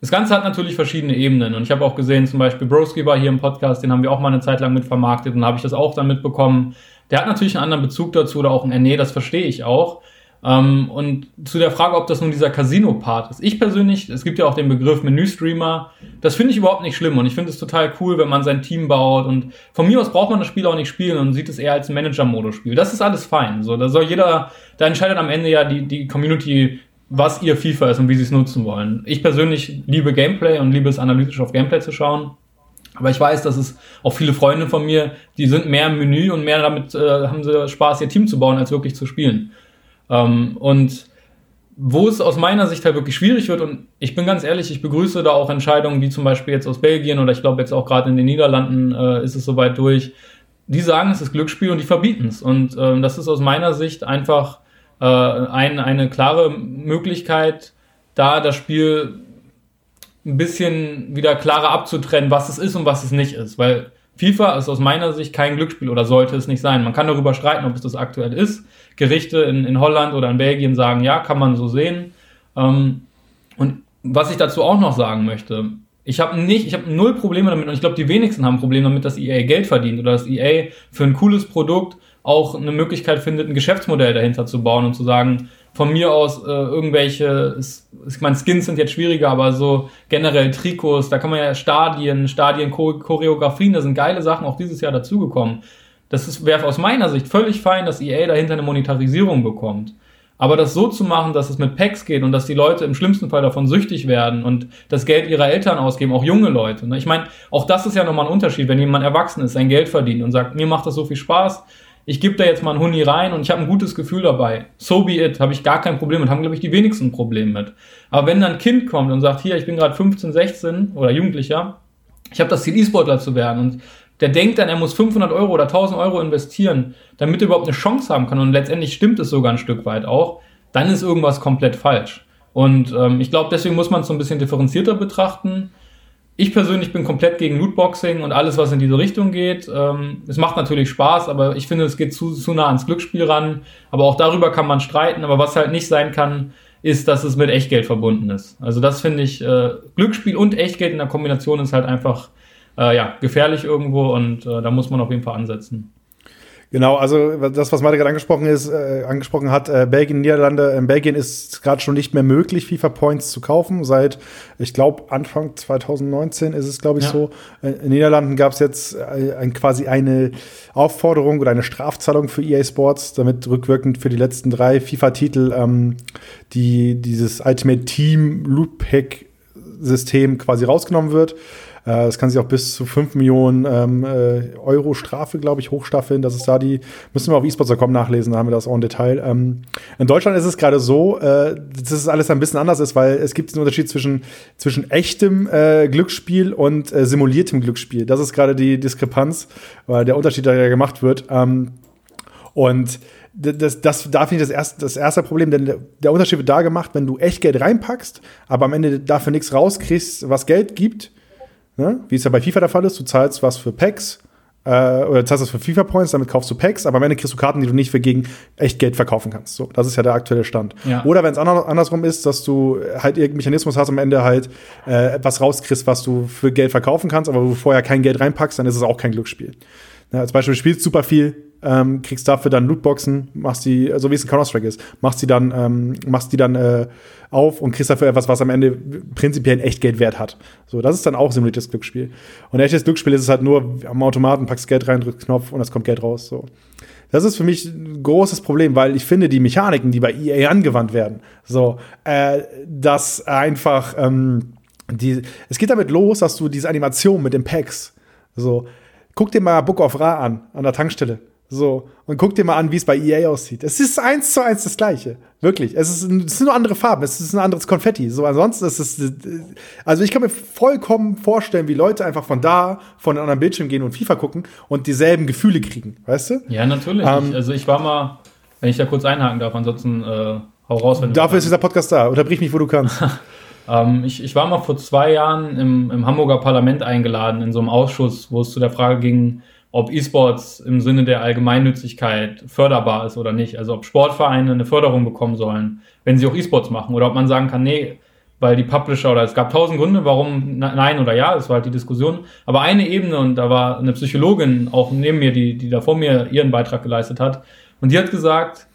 Das Ganze hat natürlich verschiedene Ebenen und ich habe auch gesehen, zum Beispiel Broski war hier im Podcast, den haben wir auch mal eine Zeit lang mit vermarktet und habe ich das auch dann mitbekommen. Der hat natürlich einen anderen Bezug dazu oder auch ein Erne, das verstehe ich auch. Ähm, und zu der Frage, ob das nun dieser Casino-Part ist. Ich persönlich, es gibt ja auch den Begriff Menü-Streamer, das finde ich überhaupt nicht schlimm und ich finde es total cool, wenn man sein Team baut und von mir aus braucht man das Spiel auch nicht spielen und sieht es eher als Manager-Modus-Spiel. Das ist alles fein. So, da soll jeder, da entscheidet am Ende ja die, die Community, was ihr FIFA ist und wie sie es nutzen wollen. Ich persönlich liebe Gameplay und liebe es analytisch auf Gameplay zu schauen. Aber ich weiß, dass es auch viele Freunde von mir, die sind mehr im Menü und mehr damit äh, haben sie Spaß, ihr Team zu bauen, als wirklich zu spielen. Ähm, und wo es aus meiner Sicht halt wirklich schwierig wird, und ich bin ganz ehrlich, ich begrüße da auch Entscheidungen, wie zum Beispiel jetzt aus Belgien oder ich glaube jetzt auch gerade in den Niederlanden äh, ist es soweit durch, die sagen, es ist Glücksspiel und die verbieten es. Und ähm, das ist aus meiner Sicht einfach äh, ein, eine klare Möglichkeit, da das Spiel ein bisschen wieder klarer abzutrennen, was es ist und was es nicht ist. Weil FIFA ist aus meiner Sicht kein Glücksspiel oder sollte es nicht sein. Man kann darüber streiten, ob es das aktuell ist. Gerichte in, in Holland oder in Belgien sagen, ja, kann man so sehen. Ähm, und was ich dazu auch noch sagen möchte, ich habe nicht, ich habe null Probleme damit und ich glaube, die wenigsten haben Probleme damit, dass EA Geld verdient oder dass EA für ein cooles Produkt auch eine Möglichkeit findet, ein Geschäftsmodell dahinter zu bauen und zu sagen, von mir aus äh, irgendwelche, ich meine, Skins sind jetzt schwieriger, aber so generell Trikots, da kann man ja Stadien, Stadien, Choreografien, da sind geile Sachen auch dieses Jahr dazugekommen. Das wäre aus meiner Sicht völlig fein, dass EA dahinter eine Monetarisierung bekommt. Aber das so zu machen, dass es mit Packs geht und dass die Leute im schlimmsten Fall davon süchtig werden und das Geld ihrer Eltern ausgeben, auch junge Leute. Ne? Ich meine, auch das ist ja nochmal ein Unterschied, wenn jemand erwachsen ist, sein Geld verdient und sagt, mir macht das so viel Spaß, ich gebe da jetzt mal einen Huni rein und ich habe ein gutes Gefühl dabei. So be it, habe ich gar kein Problem mit, haben, glaube ich, die wenigsten ein Problem mit. Aber wenn dann ein Kind kommt und sagt, hier, ich bin gerade 15, 16 oder Jugendlicher, ich habe das Ziel, E-Sportler zu werden und der denkt dann, er muss 500 Euro oder 1000 Euro investieren, damit er überhaupt eine Chance haben kann und letztendlich stimmt es sogar ein Stück weit auch, dann ist irgendwas komplett falsch. Und ähm, ich glaube, deswegen muss man es so ein bisschen differenzierter betrachten. Ich persönlich bin komplett gegen Lootboxing und alles, was in diese Richtung geht. Ähm, es macht natürlich Spaß, aber ich finde, es geht zu, zu nah ans Glücksspiel ran. Aber auch darüber kann man streiten. Aber was halt nicht sein kann, ist, dass es mit Echtgeld verbunden ist. Also das finde ich, äh, Glücksspiel und Echtgeld in der Kombination ist halt einfach äh, ja, gefährlich irgendwo und äh, da muss man auf jeden Fall ansetzen. Genau, also das, was Malte gerade angesprochen ist, äh, angesprochen hat, äh, Belgien, Niederlande. In Belgien ist gerade schon nicht mehr möglich, FIFA Points zu kaufen. Seit, ich glaube, Anfang 2019 ist es, glaube ich, ja. so. In den Niederlanden gab es jetzt äh, ein, quasi eine Aufforderung oder eine Strafzahlung für EA Sports, damit rückwirkend für die letzten drei FIFA-Titel ähm, die dieses Ultimate Team Loot Pack System quasi rausgenommen wird. Äh, es kann sich auch bis zu 5 Millionen ähm, äh, Euro Strafe, glaube ich, hochstaffeln. Das ist da die, müssen wir auf esports.com nachlesen, da haben wir das auch im Detail. Ähm, in Deutschland ist es gerade so, äh, dass es alles ein bisschen anders ist, weil es gibt einen Unterschied zwischen, zwischen echtem äh, Glücksspiel und äh, simuliertem Glücksspiel. Das ist gerade die Diskrepanz, weil der Unterschied, der ja gemacht wird. Ähm, und das, das, da finde ich das erste, das erste Problem, denn der Unterschied wird da gemacht, wenn du echt Geld reinpackst, aber am Ende dafür nichts rauskriegst, was Geld gibt, Ne? Wie es ja bei FIFA der Fall ist, du zahlst was für Packs äh, oder zahlst was für FIFA-Points, damit kaufst du Packs, aber am Ende kriegst du Karten, die du nicht für gegen echt Geld verkaufen kannst. So, das ist ja der aktuelle Stand. Ja. Oder wenn es andersrum ist, dass du halt irgendeinen Mechanismus hast, am Ende halt äh, etwas rauskriegst, was du für Geld verkaufen kannst, aber wo du vorher kein Geld reinpackst, dann ist es auch kein Glücksspiel. Ja, als Beispiel, du spielst super viel, ähm, kriegst dafür dann Lootboxen, machst die, so wie es in Counter-Strike ist, machst die dann, ähm, machst die dann äh, auf und kriegst dafür etwas, was am Ende prinzipiell ein Echtgeldwert hat. So, das ist dann auch simuliertes Glücksspiel. Und echtes Glücksspiel ist es halt nur am Automaten, packst Geld rein, drückst Knopf und es kommt Geld raus. So. Das ist für mich ein großes Problem, weil ich finde, die Mechaniken, die bei EA angewandt werden, so, äh, dass einfach, ähm, die, es geht damit los, dass du diese Animation mit den Packs, so, guck dir mal Book of Ra an, an der Tankstelle. So, und guck dir mal an, wie es bei EA aussieht. Es ist eins zu eins das Gleiche. Wirklich. Es, ist, es sind nur andere Farben. Es ist ein anderes Konfetti. So, ansonsten ist es, also ich kann mir vollkommen vorstellen, wie Leute einfach von da, von einem anderen Bildschirm gehen und FIFA gucken und dieselben Gefühle kriegen. Weißt du? Ja, natürlich. Ähm, also ich war mal, wenn ich da kurz einhaken darf, ansonsten äh, hau raus. Wenn dafür ist dieser Podcast da. Unterbrich mich, wo du kannst. ähm, ich, ich war mal vor zwei Jahren im, im Hamburger Parlament eingeladen, in so einem Ausschuss, wo es zu der Frage ging, ob E-Sports im Sinne der Allgemeinnützigkeit förderbar ist oder nicht. Also ob Sportvereine eine Förderung bekommen sollen, wenn sie auch E-Sports machen. Oder ob man sagen kann, nee, weil die Publisher oder es gab tausend Gründe, warum nein oder ja, das war halt die Diskussion. Aber eine Ebene, und da war eine Psychologin auch neben mir, die, die da vor mir ihren Beitrag geleistet hat, und die hat gesagt,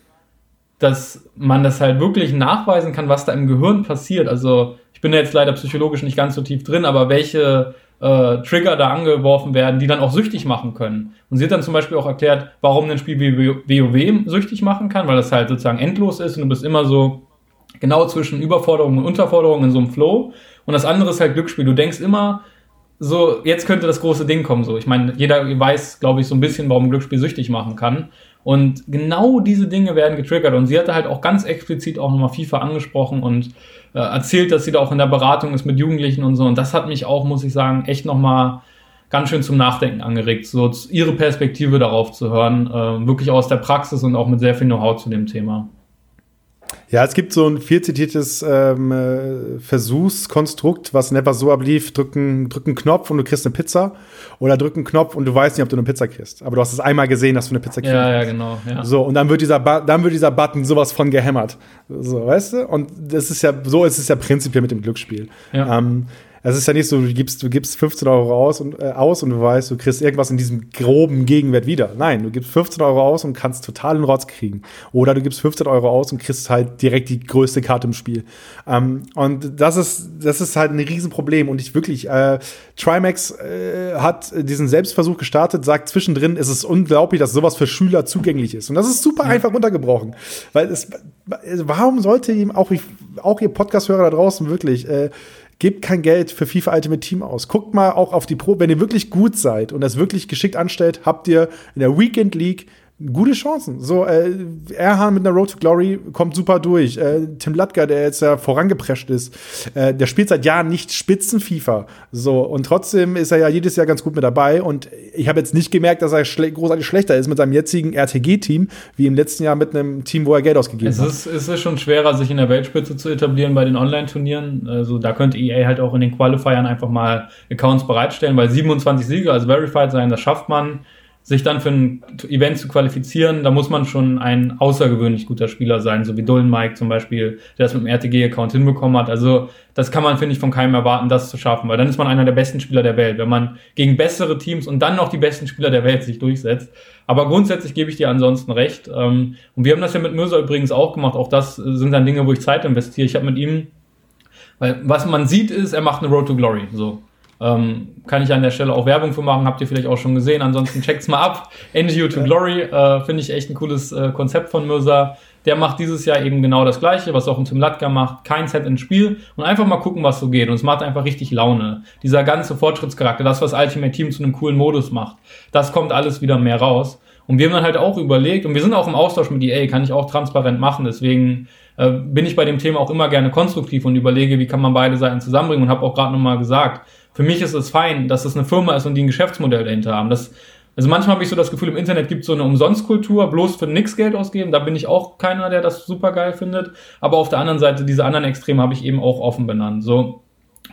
dass man das halt wirklich nachweisen kann, was da im Gehirn passiert. Also ich bin jetzt leider psychologisch nicht ganz so tief drin, aber welche äh, Trigger da angeworfen werden, die dann auch süchtig machen können. Und sie hat dann zum Beispiel auch erklärt, warum ein Spiel wie WoW süchtig machen kann, weil das halt sozusagen endlos ist und du bist immer so genau zwischen Überforderung und Unterforderung in so einem Flow. Und das andere ist halt Glücksspiel. Du denkst immer, so, jetzt könnte das große Ding kommen. So, ich meine, jeder weiß, glaube ich, so ein bisschen, warum Glücksspiel süchtig machen kann. Und genau diese Dinge werden getriggert. Und sie hatte halt auch ganz explizit auch nochmal FIFA angesprochen und äh, erzählt, dass sie da auch in der Beratung ist mit Jugendlichen und so. Und das hat mich auch, muss ich sagen, echt nochmal ganz schön zum Nachdenken angeregt, so ihre Perspektive darauf zu hören, äh, wirklich aus der Praxis und auch mit sehr viel Know-how zu dem Thema. Ja, es gibt so ein viel zitiertes ähm, äh, Versuchskonstrukt, was never so ablief: drücken, drücken Knopf und du kriegst eine Pizza. Oder drücken Knopf und du weißt nicht, ob du eine Pizza kriegst. Aber du hast es einmal gesehen, dass du eine Pizza kriegst. Ja, ja, genau. Ja. So, und dann wird, dieser dann wird dieser Button sowas von gehämmert. So, weißt du? Und das ist ja, so ist es ja prinzipiell mit dem Glücksspiel. Ja. Ähm, es ist ja nicht so, du gibst, du gibst 15 Euro aus und, äh, aus und du weißt, du kriegst irgendwas in diesem groben Gegenwert wieder. Nein, du gibst 15 Euro aus und kannst total einen Rotz kriegen. Oder du gibst 15 Euro aus und kriegst halt direkt die größte Karte im Spiel. Ähm, und das ist, das ist halt ein Riesenproblem. Und ich wirklich, äh, Trimax äh, hat diesen Selbstversuch gestartet, sagt zwischendrin, es ist unglaublich, dass sowas für Schüler zugänglich ist. Und das ist super einfach runtergebrochen. Weil es, warum sollte ihm auch, auch ihr Podcast-Hörer da draußen wirklich, äh, Gebt kein Geld für FIFA Ultimate Team aus. Guckt mal auch auf die Pro. Wenn ihr wirklich gut seid und das wirklich geschickt anstellt, habt ihr in der Weekend League gute Chancen. So, äh, Erhan mit einer Road to Glory kommt super durch. Äh, Tim Latka, der jetzt ja vorangeprescht ist, äh, der spielt seit Jahren nicht Spitzen-FIFA. So, und trotzdem ist er ja jedes Jahr ganz gut mit dabei. Und ich habe jetzt nicht gemerkt, dass er schle großartig schlechter ist mit seinem jetzigen RTG-Team, wie im letzten Jahr mit einem Team, wo er Geld ausgegeben es hat. Ist, es ist schon schwerer, sich in der Weltspitze zu etablieren bei den Online-Turnieren. Also da könnte EA halt auch in den Qualifiern einfach mal Accounts bereitstellen, weil 27 Siege, also Verified sein, das schafft man sich dann für ein Event zu qualifizieren, da muss man schon ein außergewöhnlich guter Spieler sein, so wie Dolan Mike zum Beispiel, der das mit dem RTG-Account hinbekommen hat. Also das kann man, finde ich, von keinem erwarten, das zu schaffen, weil dann ist man einer der besten Spieler der Welt, wenn man gegen bessere Teams und dann noch die besten Spieler der Welt sich durchsetzt. Aber grundsätzlich gebe ich dir ansonsten recht. Ähm, und wir haben das ja mit Mirza übrigens auch gemacht. Auch das sind dann Dinge, wo ich Zeit investiere. Ich habe mit ihm, weil was man sieht ist, er macht eine Road to Glory. So. Ähm, kann ich an der Stelle auch Werbung für machen, habt ihr vielleicht auch schon gesehen. Ansonsten checkt's mal ab. NGU to Glory äh, finde ich echt ein cooles äh, Konzept von Mirza. Der macht dieses Jahr eben genau das gleiche, was auch ein Tim Latka macht. Kein Set ins Spiel und einfach mal gucken, was so geht. Und es macht einfach richtig Laune. Dieser ganze Fortschrittscharakter, das, was Ultimate Team zu einem coolen Modus macht, das kommt alles wieder mehr raus. Und wir haben dann halt auch überlegt, und wir sind auch im Austausch mit EA, kann ich auch transparent machen, deswegen äh, bin ich bei dem Thema auch immer gerne konstruktiv und überlege, wie kann man beide Seiten zusammenbringen und habe auch gerade nochmal gesagt, für mich ist es fein, dass es eine Firma ist und die ein Geschäftsmodell dahinter haben. Das, also manchmal habe ich so das Gefühl, im Internet gibt es so eine Umsonstkultur, bloß für nix Geld ausgeben. Da bin ich auch keiner, der das super geil findet. Aber auf der anderen Seite, diese anderen Extreme habe ich eben auch offen benannt. So.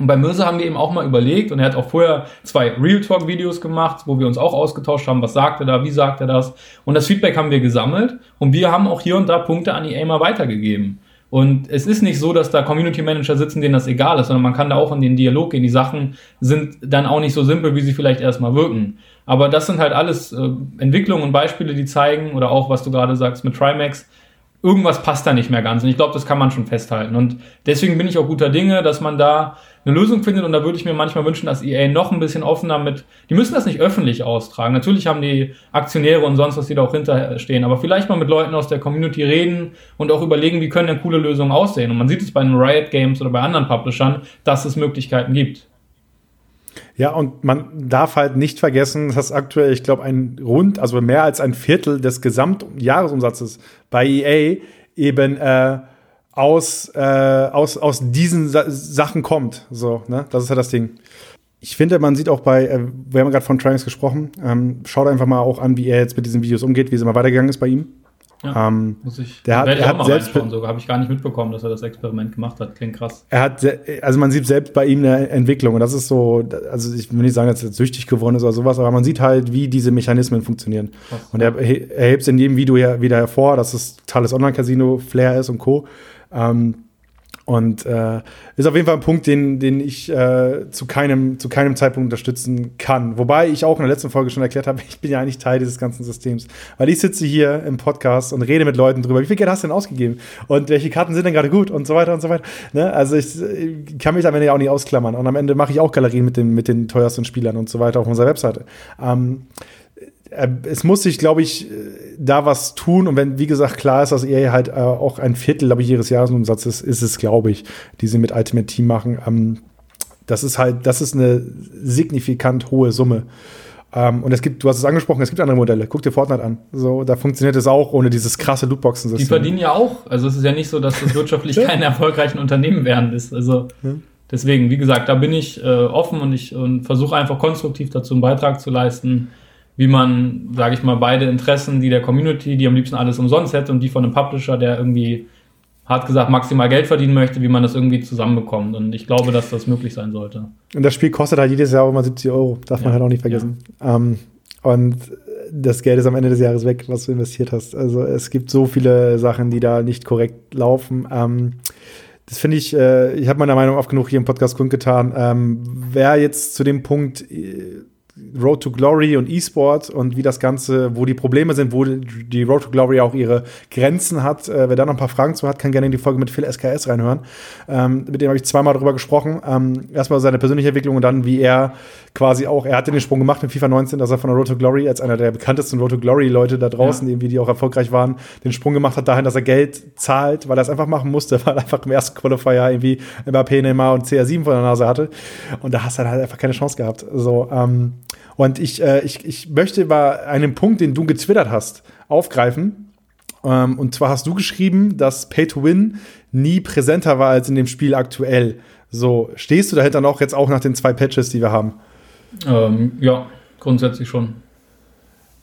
Und bei Mirza haben wir eben auch mal überlegt, und er hat auch vorher zwei Real Talk Videos gemacht, wo wir uns auch ausgetauscht haben, was sagt er da, wie sagt er das. Und das Feedback haben wir gesammelt und wir haben auch hier und da Punkte an EA mal weitergegeben. Und es ist nicht so, dass da Community Manager sitzen, denen das egal ist, sondern man kann da auch in den Dialog gehen. Die Sachen sind dann auch nicht so simpel, wie sie vielleicht erstmal wirken. Aber das sind halt alles äh, Entwicklungen und Beispiele, die zeigen, oder auch was du gerade sagst mit Trimax, irgendwas passt da nicht mehr ganz. Und ich glaube, das kann man schon festhalten. Und deswegen bin ich auch guter Dinge, dass man da eine Lösung findet. Und da würde ich mir manchmal wünschen, dass EA noch ein bisschen offener mit, die müssen das nicht öffentlich austragen. Natürlich haben die Aktionäre und sonst was, die da auch hinterstehen. Aber vielleicht mal mit Leuten aus der Community reden und auch überlegen, wie können denn coole Lösungen aussehen. Und man sieht es bei den Riot Games oder bei anderen Publishern, dass es Möglichkeiten gibt. Ja, und man darf halt nicht vergessen, dass aktuell, ich glaube, ein rund, also mehr als ein Viertel des Gesamtjahresumsatzes bei EA eben äh, aus, äh, aus, aus diesen Sa Sachen kommt. So, ne? Das ist ja das Ding. Ich finde, man sieht auch bei, äh, wir haben gerade von Triumphs gesprochen, ähm, schaut einfach mal auch an, wie er jetzt mit diesen Videos umgeht, wie es immer weitergegangen ist bei ihm. Ja, ähm, muss ich. Der hat, er hat selbst sogar habe ich gar nicht mitbekommen, dass er das Experiment gemacht hat. Klingt krass. Er hat, also man sieht selbst bei ihm eine Entwicklung und das ist so, also ich will nicht sagen, dass er süchtig geworden ist oder sowas, aber man sieht halt, wie diese Mechanismen funktionieren. Krass, und er, er hebt es in jedem Video wieder hervor, dass es totales Online-Casino, Flair ist und Co. Ähm, und äh, ist auf jeden Fall ein Punkt, den, den ich äh, zu, keinem, zu keinem Zeitpunkt unterstützen kann. Wobei ich auch in der letzten Folge schon erklärt habe, ich bin ja eigentlich Teil dieses ganzen Systems. Weil ich sitze hier im Podcast und rede mit Leuten drüber, wie viel Geld hast du denn ausgegeben? Und welche Karten sind denn gerade gut? Und so weiter und so weiter. Ne? Also ich, ich, kann mich am Ende ja auch nicht ausklammern. Und am Ende mache ich auch Galerien mit, dem, mit den teuersten Spielern und so weiter auf unserer Webseite. Ähm, äh, es muss sich, glaube ich, äh, da was tun. Und wenn, wie gesagt, klar ist, dass EA halt äh, auch ein Viertel, glaube ich, ihres Jahresumsatzes ist, ist es, glaube ich, die sie mit Ultimate Team machen. Ähm, das ist halt, das ist eine signifikant hohe Summe. Ähm, und es gibt, du hast es angesprochen, es gibt andere Modelle. Guck dir Fortnite an. So, da funktioniert es auch ohne dieses krasse Lootboxen-System. Die verdienen ja auch. Also es ist ja nicht so, dass das wirtschaftlich keine erfolgreichen Unternehmen werden ist. Also deswegen, wie gesagt, da bin ich äh, offen und ich und versuche einfach konstruktiv dazu einen Beitrag zu leisten wie man, sage ich mal, beide Interessen, die der Community, die am liebsten alles umsonst hätte und die von einem Publisher, der irgendwie hart gesagt, maximal Geld verdienen möchte, wie man das irgendwie zusammenbekommt. Und ich glaube, dass das möglich sein sollte. Und das Spiel kostet halt jedes Jahr immer 70 Euro, darf ja. man halt auch nicht vergessen. Ja. Ähm, und das Geld ist am Ende des Jahres weg, was du investiert hast. Also es gibt so viele Sachen, die da nicht korrekt laufen. Ähm, das finde ich, äh, ich habe meiner Meinung oft genug hier im Podcast kundgetan. Ähm, wer jetzt zu dem Punkt äh, Road to Glory und E-Sport und wie das Ganze, wo die Probleme sind, wo die Road to Glory auch ihre Grenzen hat. Äh, wer da noch ein paar Fragen zu hat, kann gerne in die Folge mit Phil SKS reinhören. Ähm, mit dem habe ich zweimal darüber gesprochen. Ähm, erstmal seine persönliche Entwicklung und dann, wie er quasi auch, er hatte den Sprung gemacht in FIFA 19, dass er von der Road to Glory als einer der bekanntesten Road to Glory Leute da draußen, ja. irgendwie, die auch erfolgreich waren, den Sprung gemacht hat dahin, dass er Geld zahlt, weil er es einfach machen musste, weil er einfach im ersten Qualifier irgendwie Mbappé, Neymar und CR7 vor der Nase hatte. Und da hast du halt einfach keine Chance gehabt. So, ähm, und ich, äh, ich, ich möchte bei einem Punkt, den du getwittert hast, aufgreifen. Ähm, und zwar hast du geschrieben, dass Pay to Win nie präsenter war als in dem Spiel aktuell. So, stehst du dahinter noch jetzt auch nach den zwei Patches, die wir haben? Ähm, ja, grundsätzlich schon.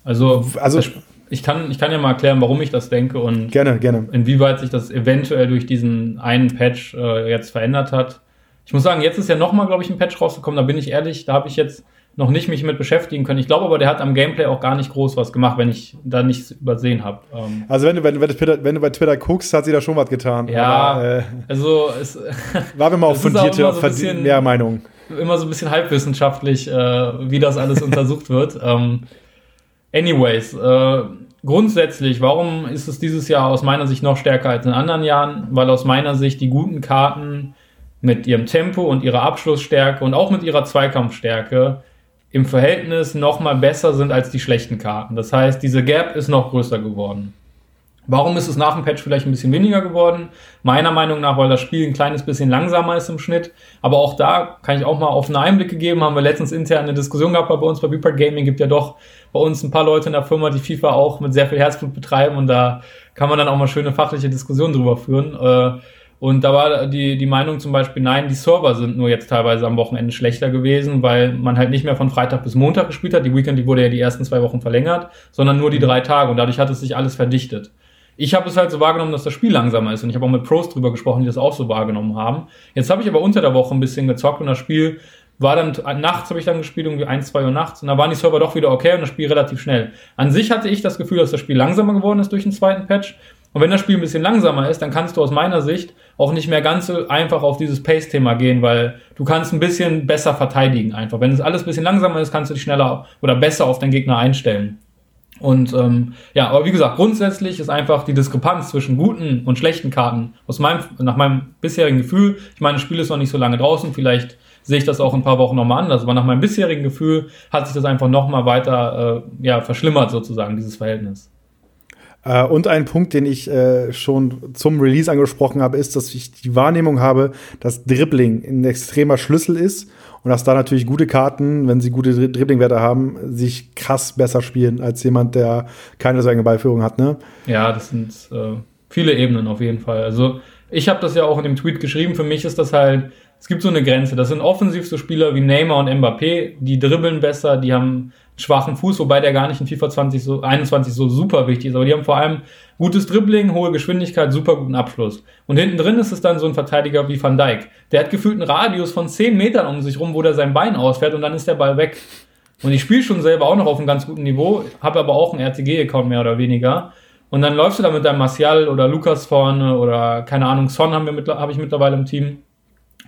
Also, also ich kann, ich kann ja mal erklären, warum ich das denke und gerne, gerne. inwieweit sich das eventuell durch diesen einen Patch äh, jetzt verändert hat. Ich muss sagen, jetzt ist ja nochmal, glaube ich, ein Patch rausgekommen, da bin ich ehrlich, da habe ich jetzt noch nicht mich mit beschäftigen können. Ich glaube aber, der hat am Gameplay auch gar nicht groß was gemacht, wenn ich da nichts übersehen habe. Ähm also wenn du, wenn, wenn, Twitter, wenn du bei Twitter guckst, hat sie da schon was getan. Ja, aber, äh, also es war mal auf fundierte, so bisschen, mehr Meinung. Immer so ein bisschen halbwissenschaftlich, äh, wie das alles untersucht wird. Ähm, anyways, äh, grundsätzlich, warum ist es dieses Jahr aus meiner Sicht noch stärker als in anderen Jahren? Weil aus meiner Sicht die guten Karten mit ihrem Tempo und ihrer Abschlussstärke und auch mit ihrer Zweikampfstärke im Verhältnis noch mal besser sind als die schlechten Karten. Das heißt, diese Gap ist noch größer geworden. Warum ist es nach dem Patch vielleicht ein bisschen weniger geworden? Meiner Meinung nach, weil das Spiel ein kleines bisschen langsamer ist im Schnitt. Aber auch da kann ich auch mal offene Einblicke geben. Haben wir letztens intern eine Diskussion gehabt bei uns bei Beeper Gaming. Gibt ja doch bei uns ein paar Leute in der Firma, die FIFA auch mit sehr viel Herzblut betreiben. Und da kann man dann auch mal schöne fachliche Diskussionen drüber führen. Äh, und da war die, die Meinung zum Beispiel, nein, die Server sind nur jetzt teilweise am Wochenende schlechter gewesen, weil man halt nicht mehr von Freitag bis Montag gespielt hat. Die Weekend die wurde ja die ersten zwei Wochen verlängert, sondern nur die drei Tage und dadurch hat es sich alles verdichtet. Ich habe es halt so wahrgenommen, dass das Spiel langsamer ist und ich habe auch mit Pros drüber gesprochen, die das auch so wahrgenommen haben. Jetzt habe ich aber unter der Woche ein bisschen gezockt und das Spiel war dann nachts habe ich dann gespielt, irgendwie ein, zwei Uhr nachts und da waren die Server doch wieder okay und das Spiel relativ schnell. An sich hatte ich das Gefühl, dass das Spiel langsamer geworden ist durch den zweiten Patch und wenn das Spiel ein bisschen langsamer ist, dann kannst du aus meiner Sicht auch nicht mehr ganz so einfach auf dieses Pace-Thema gehen, weil du kannst ein bisschen besser verteidigen einfach. Wenn es alles ein bisschen langsamer ist, kannst du dich schneller oder besser auf deinen Gegner einstellen. Und ähm, ja, aber wie gesagt, grundsätzlich ist einfach die Diskrepanz zwischen guten und schlechten Karten aus meinem, nach meinem bisherigen Gefühl, ich meine, das Spiel ist noch nicht so lange draußen, vielleicht sehe ich das auch in ein paar Wochen nochmal anders, aber nach meinem bisherigen Gefühl hat sich das einfach nochmal weiter äh, ja, verschlimmert sozusagen, dieses Verhältnis. Äh, und ein Punkt, den ich äh, schon zum Release angesprochen habe, ist, dass ich die Wahrnehmung habe, dass Dribbling ein extremer Schlüssel ist und dass da natürlich gute Karten, wenn sie gute Dribblingwerte haben, sich krass besser spielen als jemand, der keine so enge Ballführung hat. Ne? Ja, das sind äh, viele Ebenen auf jeden Fall. Also ich habe das ja auch in dem Tweet geschrieben. Für mich ist das halt, es gibt so eine Grenze. Das sind offensiv so Spieler wie Neymar und Mbappé, die dribbeln besser, die haben schwachen Fuß, wobei der gar nicht in FIFA 20 so, 21 so super wichtig ist. Aber die haben vor allem gutes Dribbling, hohe Geschwindigkeit, super guten Abschluss. Und hinten drin ist es dann so ein Verteidiger wie Van Dijk. Der hat gefühlt einen Radius von 10 Metern um sich rum, wo der sein Bein ausfährt und dann ist der Ball weg. Und ich spiele schon selber auch noch auf einem ganz guten Niveau, habe aber auch einen RTG-Account mehr oder weniger. Und dann läufst du da mit deinem Martial oder Lukas vorne oder keine Ahnung, Son haben wir hab ich mittlerweile im Team.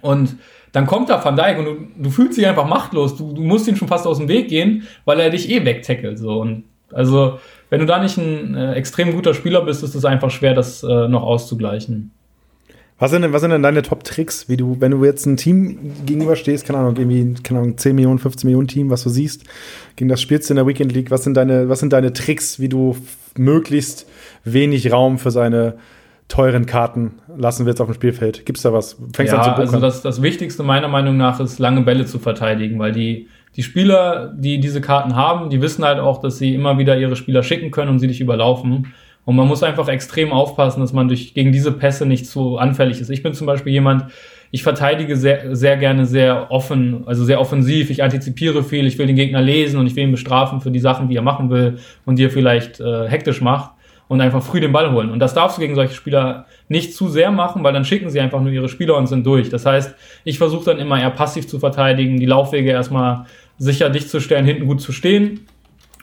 Und dann kommt da Van Dijk und du, du fühlst dich einfach machtlos. Du, du musst ihn schon fast aus dem Weg gehen, weil er dich eh wegtackelt. So. Und also, wenn du da nicht ein äh, extrem guter Spieler bist, ist es einfach schwer, das äh, noch auszugleichen. Was sind, denn, was sind denn deine Top-Tricks, wie du, wenn du jetzt ein Team gegenüberstehst, keine Ahnung, irgendwie, keine Ahnung, 10 Millionen, 15 Millionen Team, was du siehst, gegen das spielst du in der Weekend League, was sind deine, was sind deine Tricks, wie du möglichst wenig Raum für seine teuren Karten lassen wir jetzt auf dem Spielfeld? Gibt es da was? Fängst ja, an zu bunkern? Also das, das Wichtigste meiner Meinung nach ist, lange Bälle zu verteidigen, weil die, die Spieler, die diese Karten haben, die wissen halt auch, dass sie immer wieder ihre Spieler schicken können und sie dich überlaufen. Und man muss einfach extrem aufpassen, dass man durch, gegen diese Pässe nicht so anfällig ist. Ich bin zum Beispiel jemand, ich verteidige sehr, sehr gerne sehr offen, also sehr offensiv. Ich antizipiere viel, ich will den Gegner lesen und ich will ihn bestrafen für die Sachen, die er machen will und die er vielleicht äh, hektisch macht. Und einfach früh den Ball holen. Und das darfst du gegen solche Spieler nicht zu sehr machen, weil dann schicken sie einfach nur ihre Spieler und sind durch. Das heißt, ich versuche dann immer eher passiv zu verteidigen, die Laufwege erstmal sicher dicht zu stellen, hinten gut zu stehen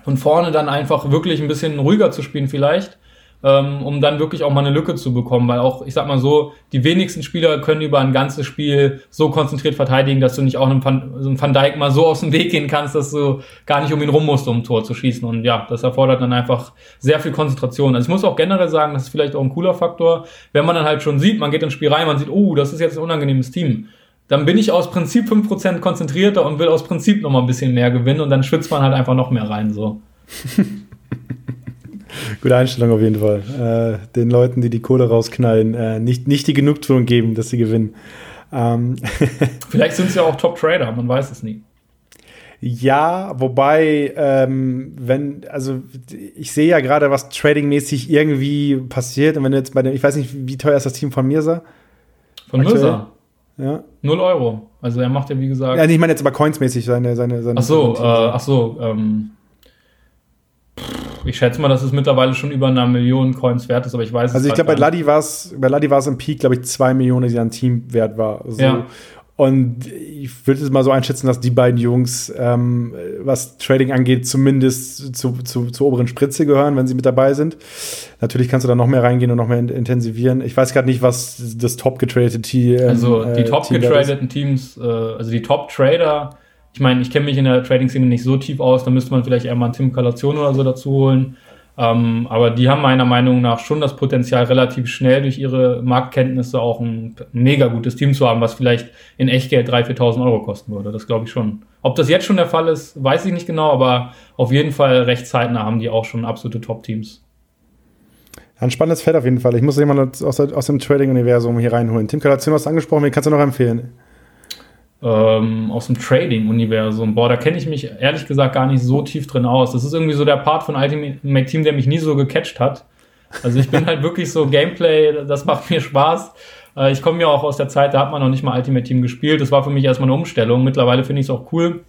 und vorne dann einfach wirklich ein bisschen ruhiger zu spielen vielleicht ähm, um dann wirklich auch mal eine Lücke zu bekommen, weil auch, ich sag mal so, die wenigsten Spieler können über ein ganzes Spiel so konzentriert verteidigen, dass du nicht auch einem Van, so einem Van Dijk mal so aus dem Weg gehen kannst, dass du gar nicht um ihn rum musst, um ein Tor zu schießen. Und ja, das erfordert dann einfach sehr viel Konzentration. Also ich muss auch generell sagen, das ist vielleicht auch ein cooler Faktor, wenn man dann halt schon sieht, man geht ins Spiel rein, man sieht, oh, das ist jetzt ein unangenehmes Team dann bin ich aus Prinzip 5% konzentrierter und will aus Prinzip noch mal ein bisschen mehr gewinnen und dann schwitzt man halt einfach noch mehr rein so. Gute Einstellung auf jeden Fall. Äh, den Leuten, die die Kohle rausknallen, äh, nicht, nicht die Genugtuung geben, dass sie gewinnen. Ähm Vielleicht sind sie ja auch Top-Trader, man weiß es nie. Ja, wobei, ähm, wenn, also ich sehe ja gerade, was tradingmäßig irgendwie passiert. Und wenn du jetzt bei dem, ich weiß nicht, wie teuer ist das Team von Mirsa? Von Mirsa? Ja. Null Euro. Also er macht ja, wie gesagt. Ja, ich meine jetzt aber coinsmäßig seine, seine, seine. Ach so, äh, ach so, ähm, ich schätze mal, dass es mittlerweile schon über eine Million Coins wert ist, aber ich weiß Also ich glaube, bei Ladi war es, bei Ladi war es im Peak, glaube ich, zwei Millionen, die an Team wert war. So. Ja. Und ich würde es mal so einschätzen, dass die beiden Jungs, ähm, was Trading angeht, zumindest zu, zu, zur oberen Spritze gehören, wenn sie mit dabei sind. Natürlich kannst du da noch mehr reingehen und noch mehr intensivieren. Ich weiß gerade nicht, was das top getradete Team Also die äh, top getradeten Teams, äh, also die Top Trader ich meine, ich kenne mich in der Trading-Szene nicht so tief aus, da müsste man vielleicht eher mal einen Tim Kalation oder so dazu holen. Ähm, aber die haben meiner Meinung nach schon das Potenzial, relativ schnell durch ihre Marktkenntnisse auch ein mega gutes Team zu haben, was vielleicht in Echtgeld 3.000, 4.000 Euro kosten würde. Das glaube ich schon. Ob das jetzt schon der Fall ist, weiß ich nicht genau, aber auf jeden Fall recht zeitnah haben die auch schon absolute Top-Teams. Ein spannendes Feld auf jeden Fall. Ich muss jemanden aus, aus dem Trading-Universum hier reinholen. Tim Kalation hast du angesprochen, wen kannst du noch empfehlen? Ähm, aus dem Trading-Universum. Boah, da kenne ich mich ehrlich gesagt gar nicht so tief drin aus. Das ist irgendwie so der Part von Ultimate Team, der mich nie so gecatcht hat. Also ich bin halt wirklich so Gameplay, das macht mir Spaß. Äh, ich komme ja auch aus der Zeit, da hat man noch nicht mal Ultimate Team gespielt. Das war für mich erstmal eine Umstellung. Mittlerweile finde ich es auch cool.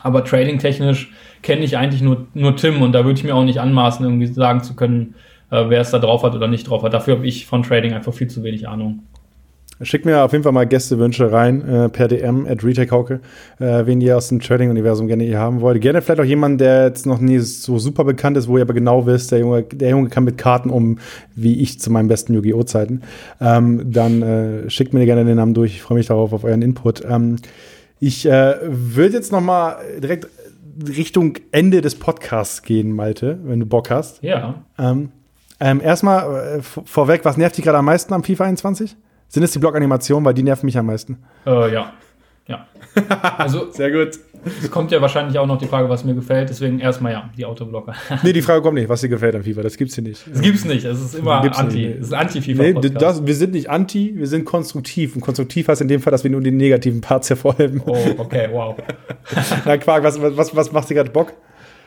Aber trading-technisch kenne ich eigentlich nur, nur Tim und da würde ich mir auch nicht anmaßen, irgendwie sagen zu können, äh, wer es da drauf hat oder nicht drauf hat. Dafür habe ich von Trading einfach viel zu wenig Ahnung. Schickt mir auf jeden Fall mal Gästewünsche rein äh, per DM at RetailHauke, äh, wen ihr aus dem Trading-Universum gerne hier haben wollt. Gerne vielleicht auch jemanden, der jetzt noch nie so super bekannt ist, wo ihr aber genau wisst, der Junge, der Junge kann mit Karten um, wie ich zu meinen besten Yu-Gi-Oh! Zeiten. Ähm, dann äh, schickt mir gerne den Namen durch. Ich freue mich darauf, auf euren Input. Ähm, ich äh, würde jetzt noch mal direkt Richtung Ende des Podcasts gehen, Malte, wenn du Bock hast. Ja. Ähm, ähm erstmal äh, vorweg, was nervt dich gerade am meisten am FIFA 21? Sind es die Blockanimationen, weil die nerven mich am meisten? Äh, ja. Ja. Also, Sehr gut. Es kommt ja wahrscheinlich auch noch die Frage, was mir gefällt. Deswegen erstmal ja, die Autoblocker. nee, die Frage kommt nicht, was dir gefällt am FIFA. Das gibt's hier nicht. Das gibt's nicht. Es ist immer anti. Es ist anti-FIFA. Nee, das, wir sind nicht anti, wir sind konstruktiv. Und konstruktiv heißt in dem Fall, dass wir nur die negativen Parts hervorheben. Oh, okay, wow. Na, Quark, was, was, was macht dir gerade Bock?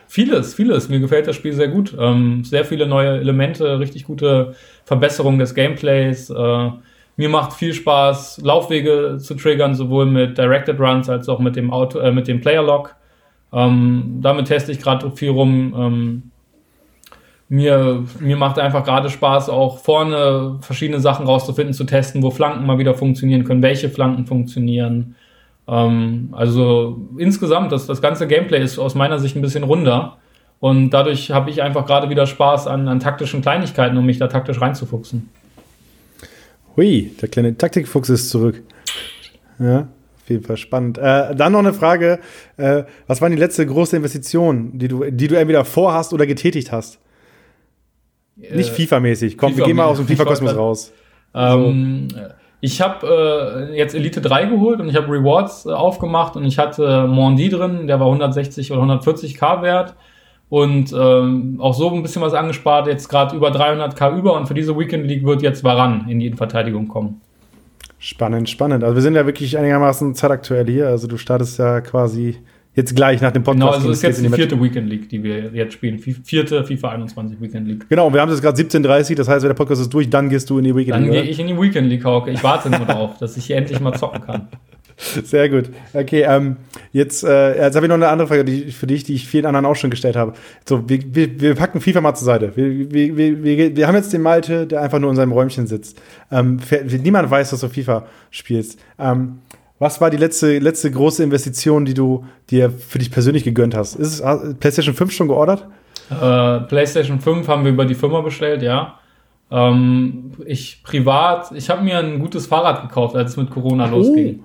Vieles, vieles. Mir gefällt das Spiel sehr gut. Ähm, sehr viele neue Elemente, richtig gute Verbesserungen des Gameplays. Äh, mir macht viel Spaß, Laufwege zu triggern, sowohl mit Directed Runs als auch mit dem Auto, äh, mit dem Player Lock. Ähm, damit teste ich gerade viel rum. Ähm, mir, mir macht einfach gerade Spaß, auch vorne verschiedene Sachen rauszufinden, zu testen, wo Flanken mal wieder funktionieren können, welche Flanken funktionieren. Ähm, also insgesamt, das, das ganze Gameplay ist aus meiner Sicht ein bisschen runder. Und dadurch habe ich einfach gerade wieder Spaß an, an taktischen Kleinigkeiten, um mich da taktisch reinzufuchsen. Hui, der kleine Taktikfuchs ist zurück. Ja, auf jeden Fall spannend. Äh, dann noch eine Frage: äh, Was war die letzte große Investition, die du, die du entweder vorhast oder getätigt hast? Äh, Nicht FIFA-mäßig. Komm, FIFA wir gehen mal aus dem FIFA-Kosmos raus. Ähm, so. Ich habe äh, jetzt Elite 3 geholt und ich habe Rewards äh, aufgemacht und ich hatte Mondi drin, der war 160 oder 140k wert und ähm, auch so ein bisschen was angespart, jetzt gerade über 300k über und für diese Weekend League wird jetzt Varan in die Innenverteidigung kommen. Spannend, spannend. Also wir sind ja wirklich einigermaßen zeitaktuell hier. Also du startest ja quasi Jetzt gleich nach dem Podcast. Genau, also ist jetzt die vierte Weekend League, die wir jetzt spielen. Vierte FIFA 21 Weekend League. Genau, wir haben es gerade 17.30 das heißt, wenn der Podcast ist durch, dann gehst du in die Weekend League. Dann gehe ich in die Weekend League, Hauke. Ich warte nur darauf, dass ich hier endlich mal zocken kann. Sehr gut. Okay, ähm, jetzt, äh, jetzt habe ich noch eine andere Frage die, für dich, die ich vielen anderen auch schon gestellt habe. So, wir, wir, wir packen FIFA mal zur Seite. Wir, wir, wir, wir haben jetzt den Malte, der einfach nur in seinem Räumchen sitzt. Ähm, niemand weiß, dass du FIFA spielst. Ähm, was war die letzte, letzte große Investition, die du dir für dich persönlich gegönnt hast? Ist es PlayStation 5 schon geordert? Äh, PlayStation 5 haben wir über die Firma bestellt, ja. Ähm, ich privat, ich habe mir ein gutes Fahrrad gekauft, als es mit Corona oh, losging.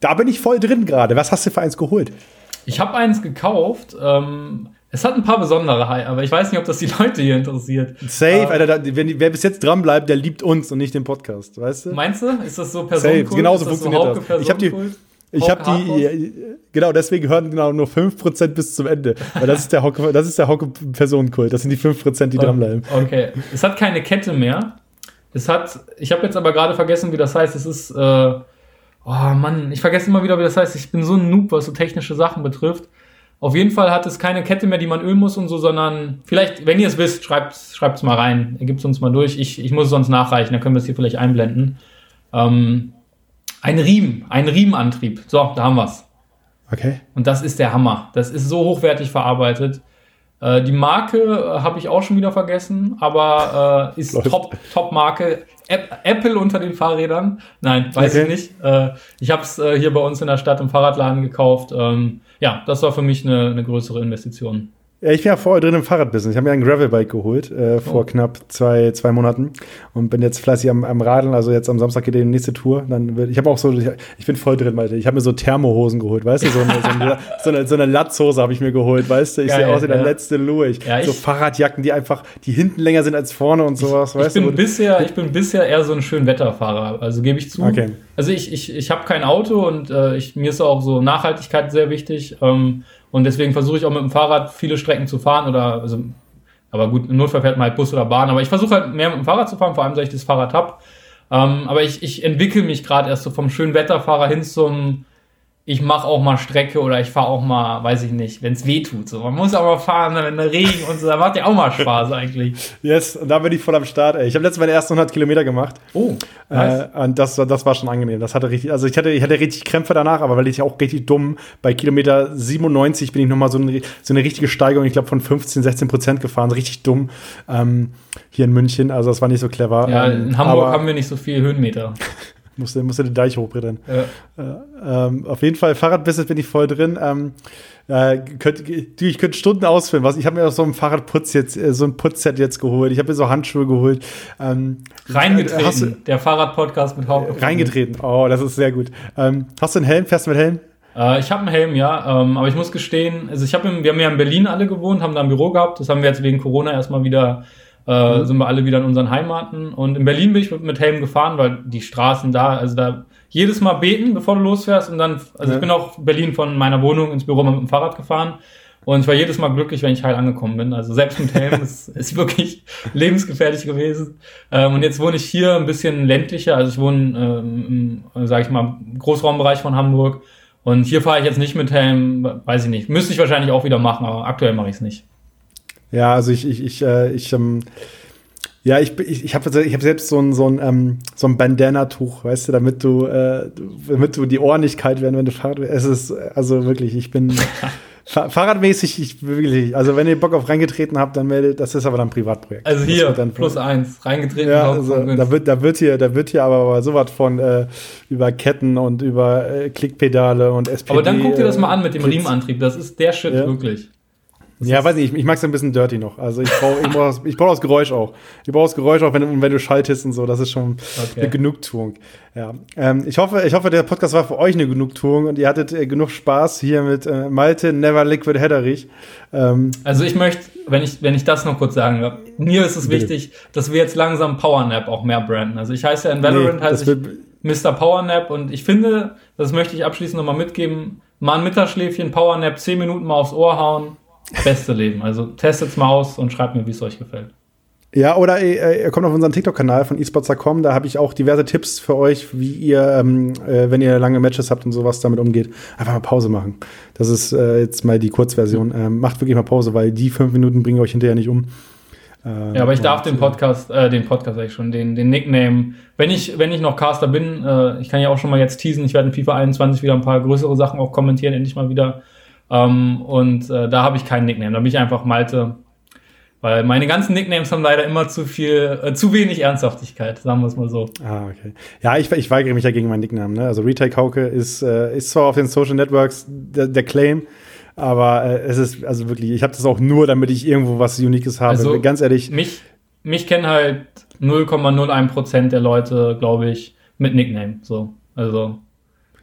Da bin ich voll drin gerade. Was hast du für eins geholt? Ich habe eins gekauft. Ähm, es hat ein paar besondere High, aber ich weiß nicht, ob das die Leute hier interessiert. Safe, uh, Alter, da, wenn, wer bis jetzt dran bleibt, der liebt uns und nicht den Podcast, weißt du? Meinst du? Ist das so Personenkult? Safe, genauso funktioniert so das. Ich habe die, ich habe die, genau, deswegen hören genau nur 5% bis zum Ende. Weil das ist der Hocke, das ist der Hocke-Personenkult. Das sind die 5%, die dranbleiben. Okay. Es hat keine Kette mehr. Es hat, ich habe jetzt aber gerade vergessen, wie das heißt. Es ist, äh, oh Mann, ich vergesse immer wieder, wie das heißt. Ich bin so ein Noob, was so technische Sachen betrifft. Auf jeden Fall hat es keine Kette mehr, die man ölen muss und so, sondern vielleicht, wenn ihr es wisst, schreibt es mal rein. Gebt es uns mal durch. Ich, ich muss es sonst nachreichen, dann können wir es hier vielleicht einblenden. Ähm, ein Riemen, ein Riemenantrieb. So, da haben wir's. Okay. Und das ist der Hammer. Das ist so hochwertig verarbeitet. Äh, die Marke äh, habe ich auch schon wieder vergessen, aber äh, ist Top, Top Marke. Apple unter den Fahrrädern? Nein, weiß okay. ich nicht. Äh, ich habe es äh, hier bei uns in der Stadt im Fahrradladen gekauft. Ähm, ja, das war für mich eine, eine größere Investition. Ja, ich bin ja vorher drin im Fahrradbusiness. Ich habe mir ein Gravelbike geholt äh, vor oh. knapp zwei, zwei Monaten und bin jetzt fleißig am, am Radeln. Also jetzt am Samstag geht die nächste Tour. Dann wird, ich habe auch so, ich, ich, bin voll drin, Malte. Ich habe mir so Thermohosen geholt, weißt du? So eine, so eine, so eine, so eine Latzhose habe ich mir geholt, weißt du? Ich sehe aus wie der ja. letzte Lurch. Ja, so Fahrradjacken, die einfach, die hinten länger sind als vorne und sowas, ich, weißt ich bin du? Bisher, ich bin bisher eher so ein schön Wetterfahrer, also gebe ich zu. Okay. Also ich, ich, ich habe kein Auto und äh, ich, mir ist auch so Nachhaltigkeit sehr wichtig. Ähm, und deswegen versuche ich auch mit dem Fahrrad viele Strecken zu fahren oder, also, aber gut, im Notfall fährt man halt Bus oder Bahn. Aber ich versuche halt mehr mit dem Fahrrad zu fahren, vor allem, seit ich das Fahrrad hab. Ähm, aber ich, ich entwickle mich gerade erst so vom schönen Wetterfahrer hin zum ich mache auch mal Strecke oder ich fahre auch mal, weiß ich nicht, wenn es weh tut. So. Man muss aber fahren, wenn der Regen und so, da macht ja auch mal Spaß eigentlich. Yes, und da bin ich voll am Start. Ey. Ich habe letztes Mal meine ersten 100 Kilometer gemacht. Oh, äh, nice. Äh, und das, das war schon angenehm. Das hatte richtig, also ich hatte, ich hatte richtig Krämpfe danach, aber weil ich auch richtig dumm, bei Kilometer 97 bin ich nochmal so, eine, so eine richtige Steigerung, ich glaube von 15, 16 Prozent gefahren, richtig dumm. Ähm, hier in München, also das war nicht so clever. Ja, in ähm, Hamburg haben wir nicht so viel Höhenmeter. Musste, musste den Deich hochbrettern. Ja. Äh, ähm, auf jeden Fall, Fahrradbusiness bin ich voll drin. Ähm, äh, könnt, ich könnte Stunden ausführen. Was, ich habe mir auch so ein Fahrradputz jetzt, äh, so ein Putzset jetzt geholt. Ich habe mir so Handschuhe geholt. Ähm, reingetreten, hast du, der Fahrradpodcast mit Haupt. Reingetreten, oh, das ist sehr gut. Ähm, hast du einen Helm? Fährst du mit Helm? Äh, ich habe einen Helm, ja, ähm, aber ich muss gestehen, also ich habe, wir haben ja in Berlin alle gewohnt, haben da ein Büro gehabt. Das haben wir jetzt wegen Corona erstmal wieder äh, mhm. sind wir alle wieder in unseren Heimaten. Und in Berlin bin ich mit, mit Helm gefahren, weil die Straßen da, also da jedes Mal beten, bevor du losfährst. Und dann, also ja. ich bin auch Berlin von meiner Wohnung ins Büro mit dem Fahrrad gefahren. Und ich war jedes Mal glücklich, wenn ich heil angekommen bin. Also selbst mit Helm ist, ist wirklich lebensgefährlich gewesen. Ähm, und jetzt wohne ich hier ein bisschen ländlicher. Also ich wohne ähm, im, sag ich mal, Großraumbereich von Hamburg. Und hier fahre ich jetzt nicht mit Helm, weiß ich nicht. Müsste ich wahrscheinlich auch wieder machen, aber aktuell mache ich es nicht. Ja, also ich, ich, ich, äh, ich ähm, ja, ich, ich, ich habe ich hab selbst so ein, so ein, ähm, so ein Bandana-Tuch, weißt du, damit du, äh, damit du die Ohren nicht kalt werden, wenn du Fahrrad. Es ist, also wirklich, ich bin Fahrradmäßig, ich wirklich, also wenn ihr Bock auf reingetreten habt, dann meldet, das ist aber dann ein Privatprojekt. Also hier, dann plus eins, reingetreten. Ja, also, da wird, da wird hier, da wird hier aber sowas von äh, über Ketten und über äh, Klickpedale und SPD. Aber dann guck dir das mal an mit dem Riemenantrieb, das ist der Shit ja. wirklich. Das ja, weiß nicht, ich, ich mag es ein bisschen dirty noch. Also ich brauche ich brauch das, ich brauch das Geräusch auch. Ich brauche das Geräusch auch, wenn, wenn du schaltest und so. Das ist schon okay. eine Genugtuung. Ja. Ähm, ich, hoffe, ich hoffe, der Podcast war für euch eine Genugtuung und ihr hattet äh, genug Spaß hier mit äh, Malte Never Liquid Hedderich. Ähm, also ich möchte, wenn ich, wenn ich das noch kurz sagen darf, mir ist es bitte. wichtig, dass wir jetzt langsam Powernap auch mehr branden. Also ich heiße ja in Valorant, nee, heiße ich Mr. Powernap und ich finde, das möchte ich abschließend nochmal mitgeben, mal ein Mittagsschläfchen, Powernap, 10 Minuten mal aufs Ohr hauen Beste Leben. Also testet's mal aus und schreibt mir, wie es euch gefällt. Ja, oder äh, ihr kommt auf unseren TikTok-Kanal von esports.com, da habe ich auch diverse Tipps für euch, wie ihr, ähm, äh, wenn ihr lange Matches habt und sowas, damit umgeht. Einfach mal Pause machen. Das ist äh, jetzt mal die Kurzversion. Ähm, macht wirklich mal Pause, weil die fünf Minuten bringen euch hinterher nicht um. Ähm, ja, aber ich darf den Podcast, äh, den Podcast sag ich schon, den, den Nickname, wenn ich, wenn ich noch Caster bin, äh, ich kann ja auch schon mal jetzt teasen, ich werde in FIFA 21 wieder ein paar größere Sachen auch kommentieren, endlich mal wieder. Ähm, und äh, da habe ich keinen Nickname, da bin ich einfach Malte weil meine ganzen Nicknames haben leider immer zu viel, äh, zu wenig Ernsthaftigkeit, sagen wir es mal so. Ah, okay. Ja, ich, ich weigere mich ja gegen meinen Nicknamen. Ne? Also Retake Hauke ist, äh, ist zwar auf den Social Networks der, der Claim, aber äh, es ist also wirklich, ich habe das auch nur, damit ich irgendwo was Unikes habe. Also, Ganz ehrlich. Mich, mich kennen halt 0,01% der Leute, glaube ich, mit Nickname. So, also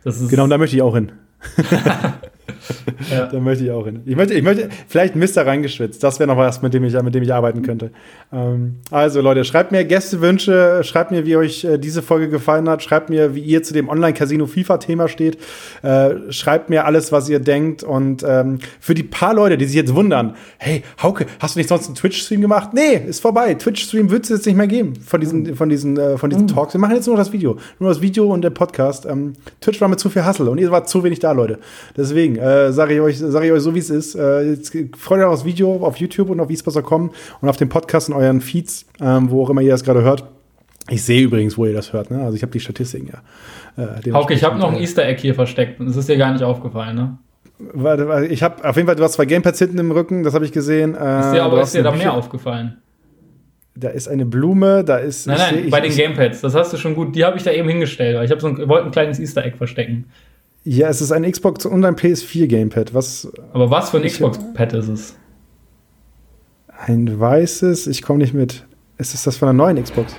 das ist. Genau, da möchte ich auch hin. ja. Da möchte ich auch hin. Ich möchte, ich möchte vielleicht Mister reingeschwitzt. Das wäre noch was, mit dem ich, mit dem ich arbeiten könnte. Ähm, also, Leute, schreibt mir Gästewünsche, schreibt mir, wie euch äh, diese Folge gefallen hat, schreibt mir, wie ihr zu dem Online-Casino-FIFA-Thema steht. Äh, schreibt mir alles, was ihr denkt. Und ähm, für die paar Leute, die sich jetzt wundern, hey, Hauke, hast du nicht sonst einen Twitch-Stream gemacht? Nee, ist vorbei. Twitch-Stream wird es jetzt nicht mehr geben von diesen, von diesen, äh, von diesen mhm. Talks. Wir machen jetzt nur das Video. Nur das Video und der Podcast. Ähm, Twitch war mit zu viel Hassel und ihr wart zu wenig da, Leute. Deswegen, äh, sage ich euch, sage ich euch so, wie es ist. Äh, freut euch auf das Video auf YouTube und auf eSports.com und auf dem Podcast in euren Feeds, ähm, wo auch immer ihr das gerade hört. Ich sehe übrigens, wo ihr das hört. Ne? Also ich habe die Statistiken ja. Äh, Hauke, ich habe noch ein Easter Egg hier versteckt. Das ist dir gar nicht aufgefallen, ne? Warte, ich habe auf jeden Fall, du hast zwei Gamepads hinten im Rücken, das habe ich gesehen. Äh, ist dir aber ist dir da mehr aufgefallen? Da ist eine Blume, da ist. Nein, nein, seh, bei den Gamepads, das hast du schon gut. Die habe ich da eben hingestellt. Ich, so ein, wollte ein kleines Easter Egg verstecken. Ja, es ist ein Xbox und ein PS4 Gamepad. Was, Aber was für ein Xbox-Pad ist es? Ein weißes, ich komme nicht mit. Ist es das von der neuen Xbox?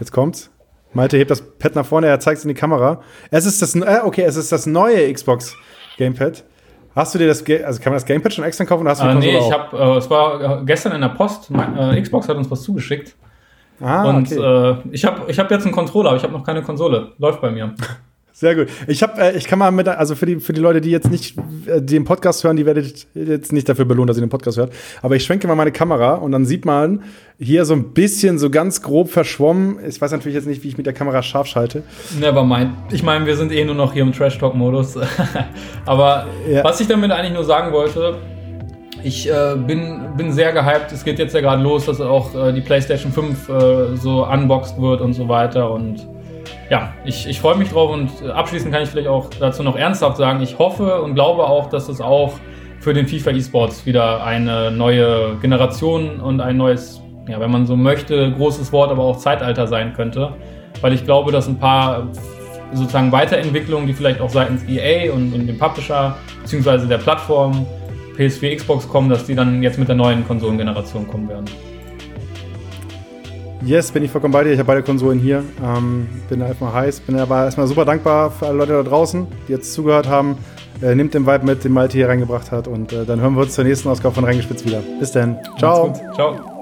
Jetzt kommt's. Malte hebt das Pad nach vorne, er zeigt es in die Kamera. Es ist das, äh, okay, es ist das neue Xbox Gamepad. Hast du dir das, also kann man das Gamepad schon extra kaufen oder hast du äh, Nee, ich habe, äh, es war gestern in der Post, äh, Xbox hat uns was zugeschickt. Ah, und okay. äh, ich habe ich hab jetzt einen Controller, aber ich habe noch keine Konsole. Läuft bei mir. Sehr gut. Ich habe, äh, ich kann mal mit, also für die für die Leute, die jetzt nicht äh, den Podcast hören, die werdet jetzt nicht dafür belohnt, dass ihr den Podcast hört. Aber ich schwenke mal meine Kamera und dann sieht man hier so ein bisschen so ganz grob verschwommen. Ich weiß natürlich jetzt nicht, wie ich mit der Kamera scharf schalte. Never mind. Ich meine, wir sind eh nur noch hier im Trash Talk Modus. aber ja. was ich damit eigentlich nur sagen wollte, ich äh, bin, bin sehr gehypt. Es geht jetzt ja gerade los, dass auch äh, die PlayStation 5 äh, so unboxed wird und so weiter. Und ja, ich, ich freue mich drauf. Und abschließend kann ich vielleicht auch dazu noch ernsthaft sagen, ich hoffe und glaube auch, dass es auch für den FIFA eSports wieder eine neue Generation und ein neues, ja, wenn man so möchte, großes Wort, aber auch Zeitalter sein könnte. Weil ich glaube, dass ein paar sozusagen Weiterentwicklungen, die vielleicht auch seitens EA und, und dem Publisher bzw. der Plattform PS4, Xbox kommen, dass die dann jetzt mit der neuen Konsolengeneration kommen werden. Yes, bin ich vollkommen bei dir. Ich habe beide Konsolen hier. Ähm, bin einfach heiß. Bin aber erstmal super dankbar für alle Leute da draußen, die jetzt zugehört haben. Äh, nimmt den Vibe mit, den Malte hier reingebracht hat. Und äh, dann hören wir uns zur nächsten Ausgabe von Reingespitzt wieder. Bis dann. Ciao. Ciao.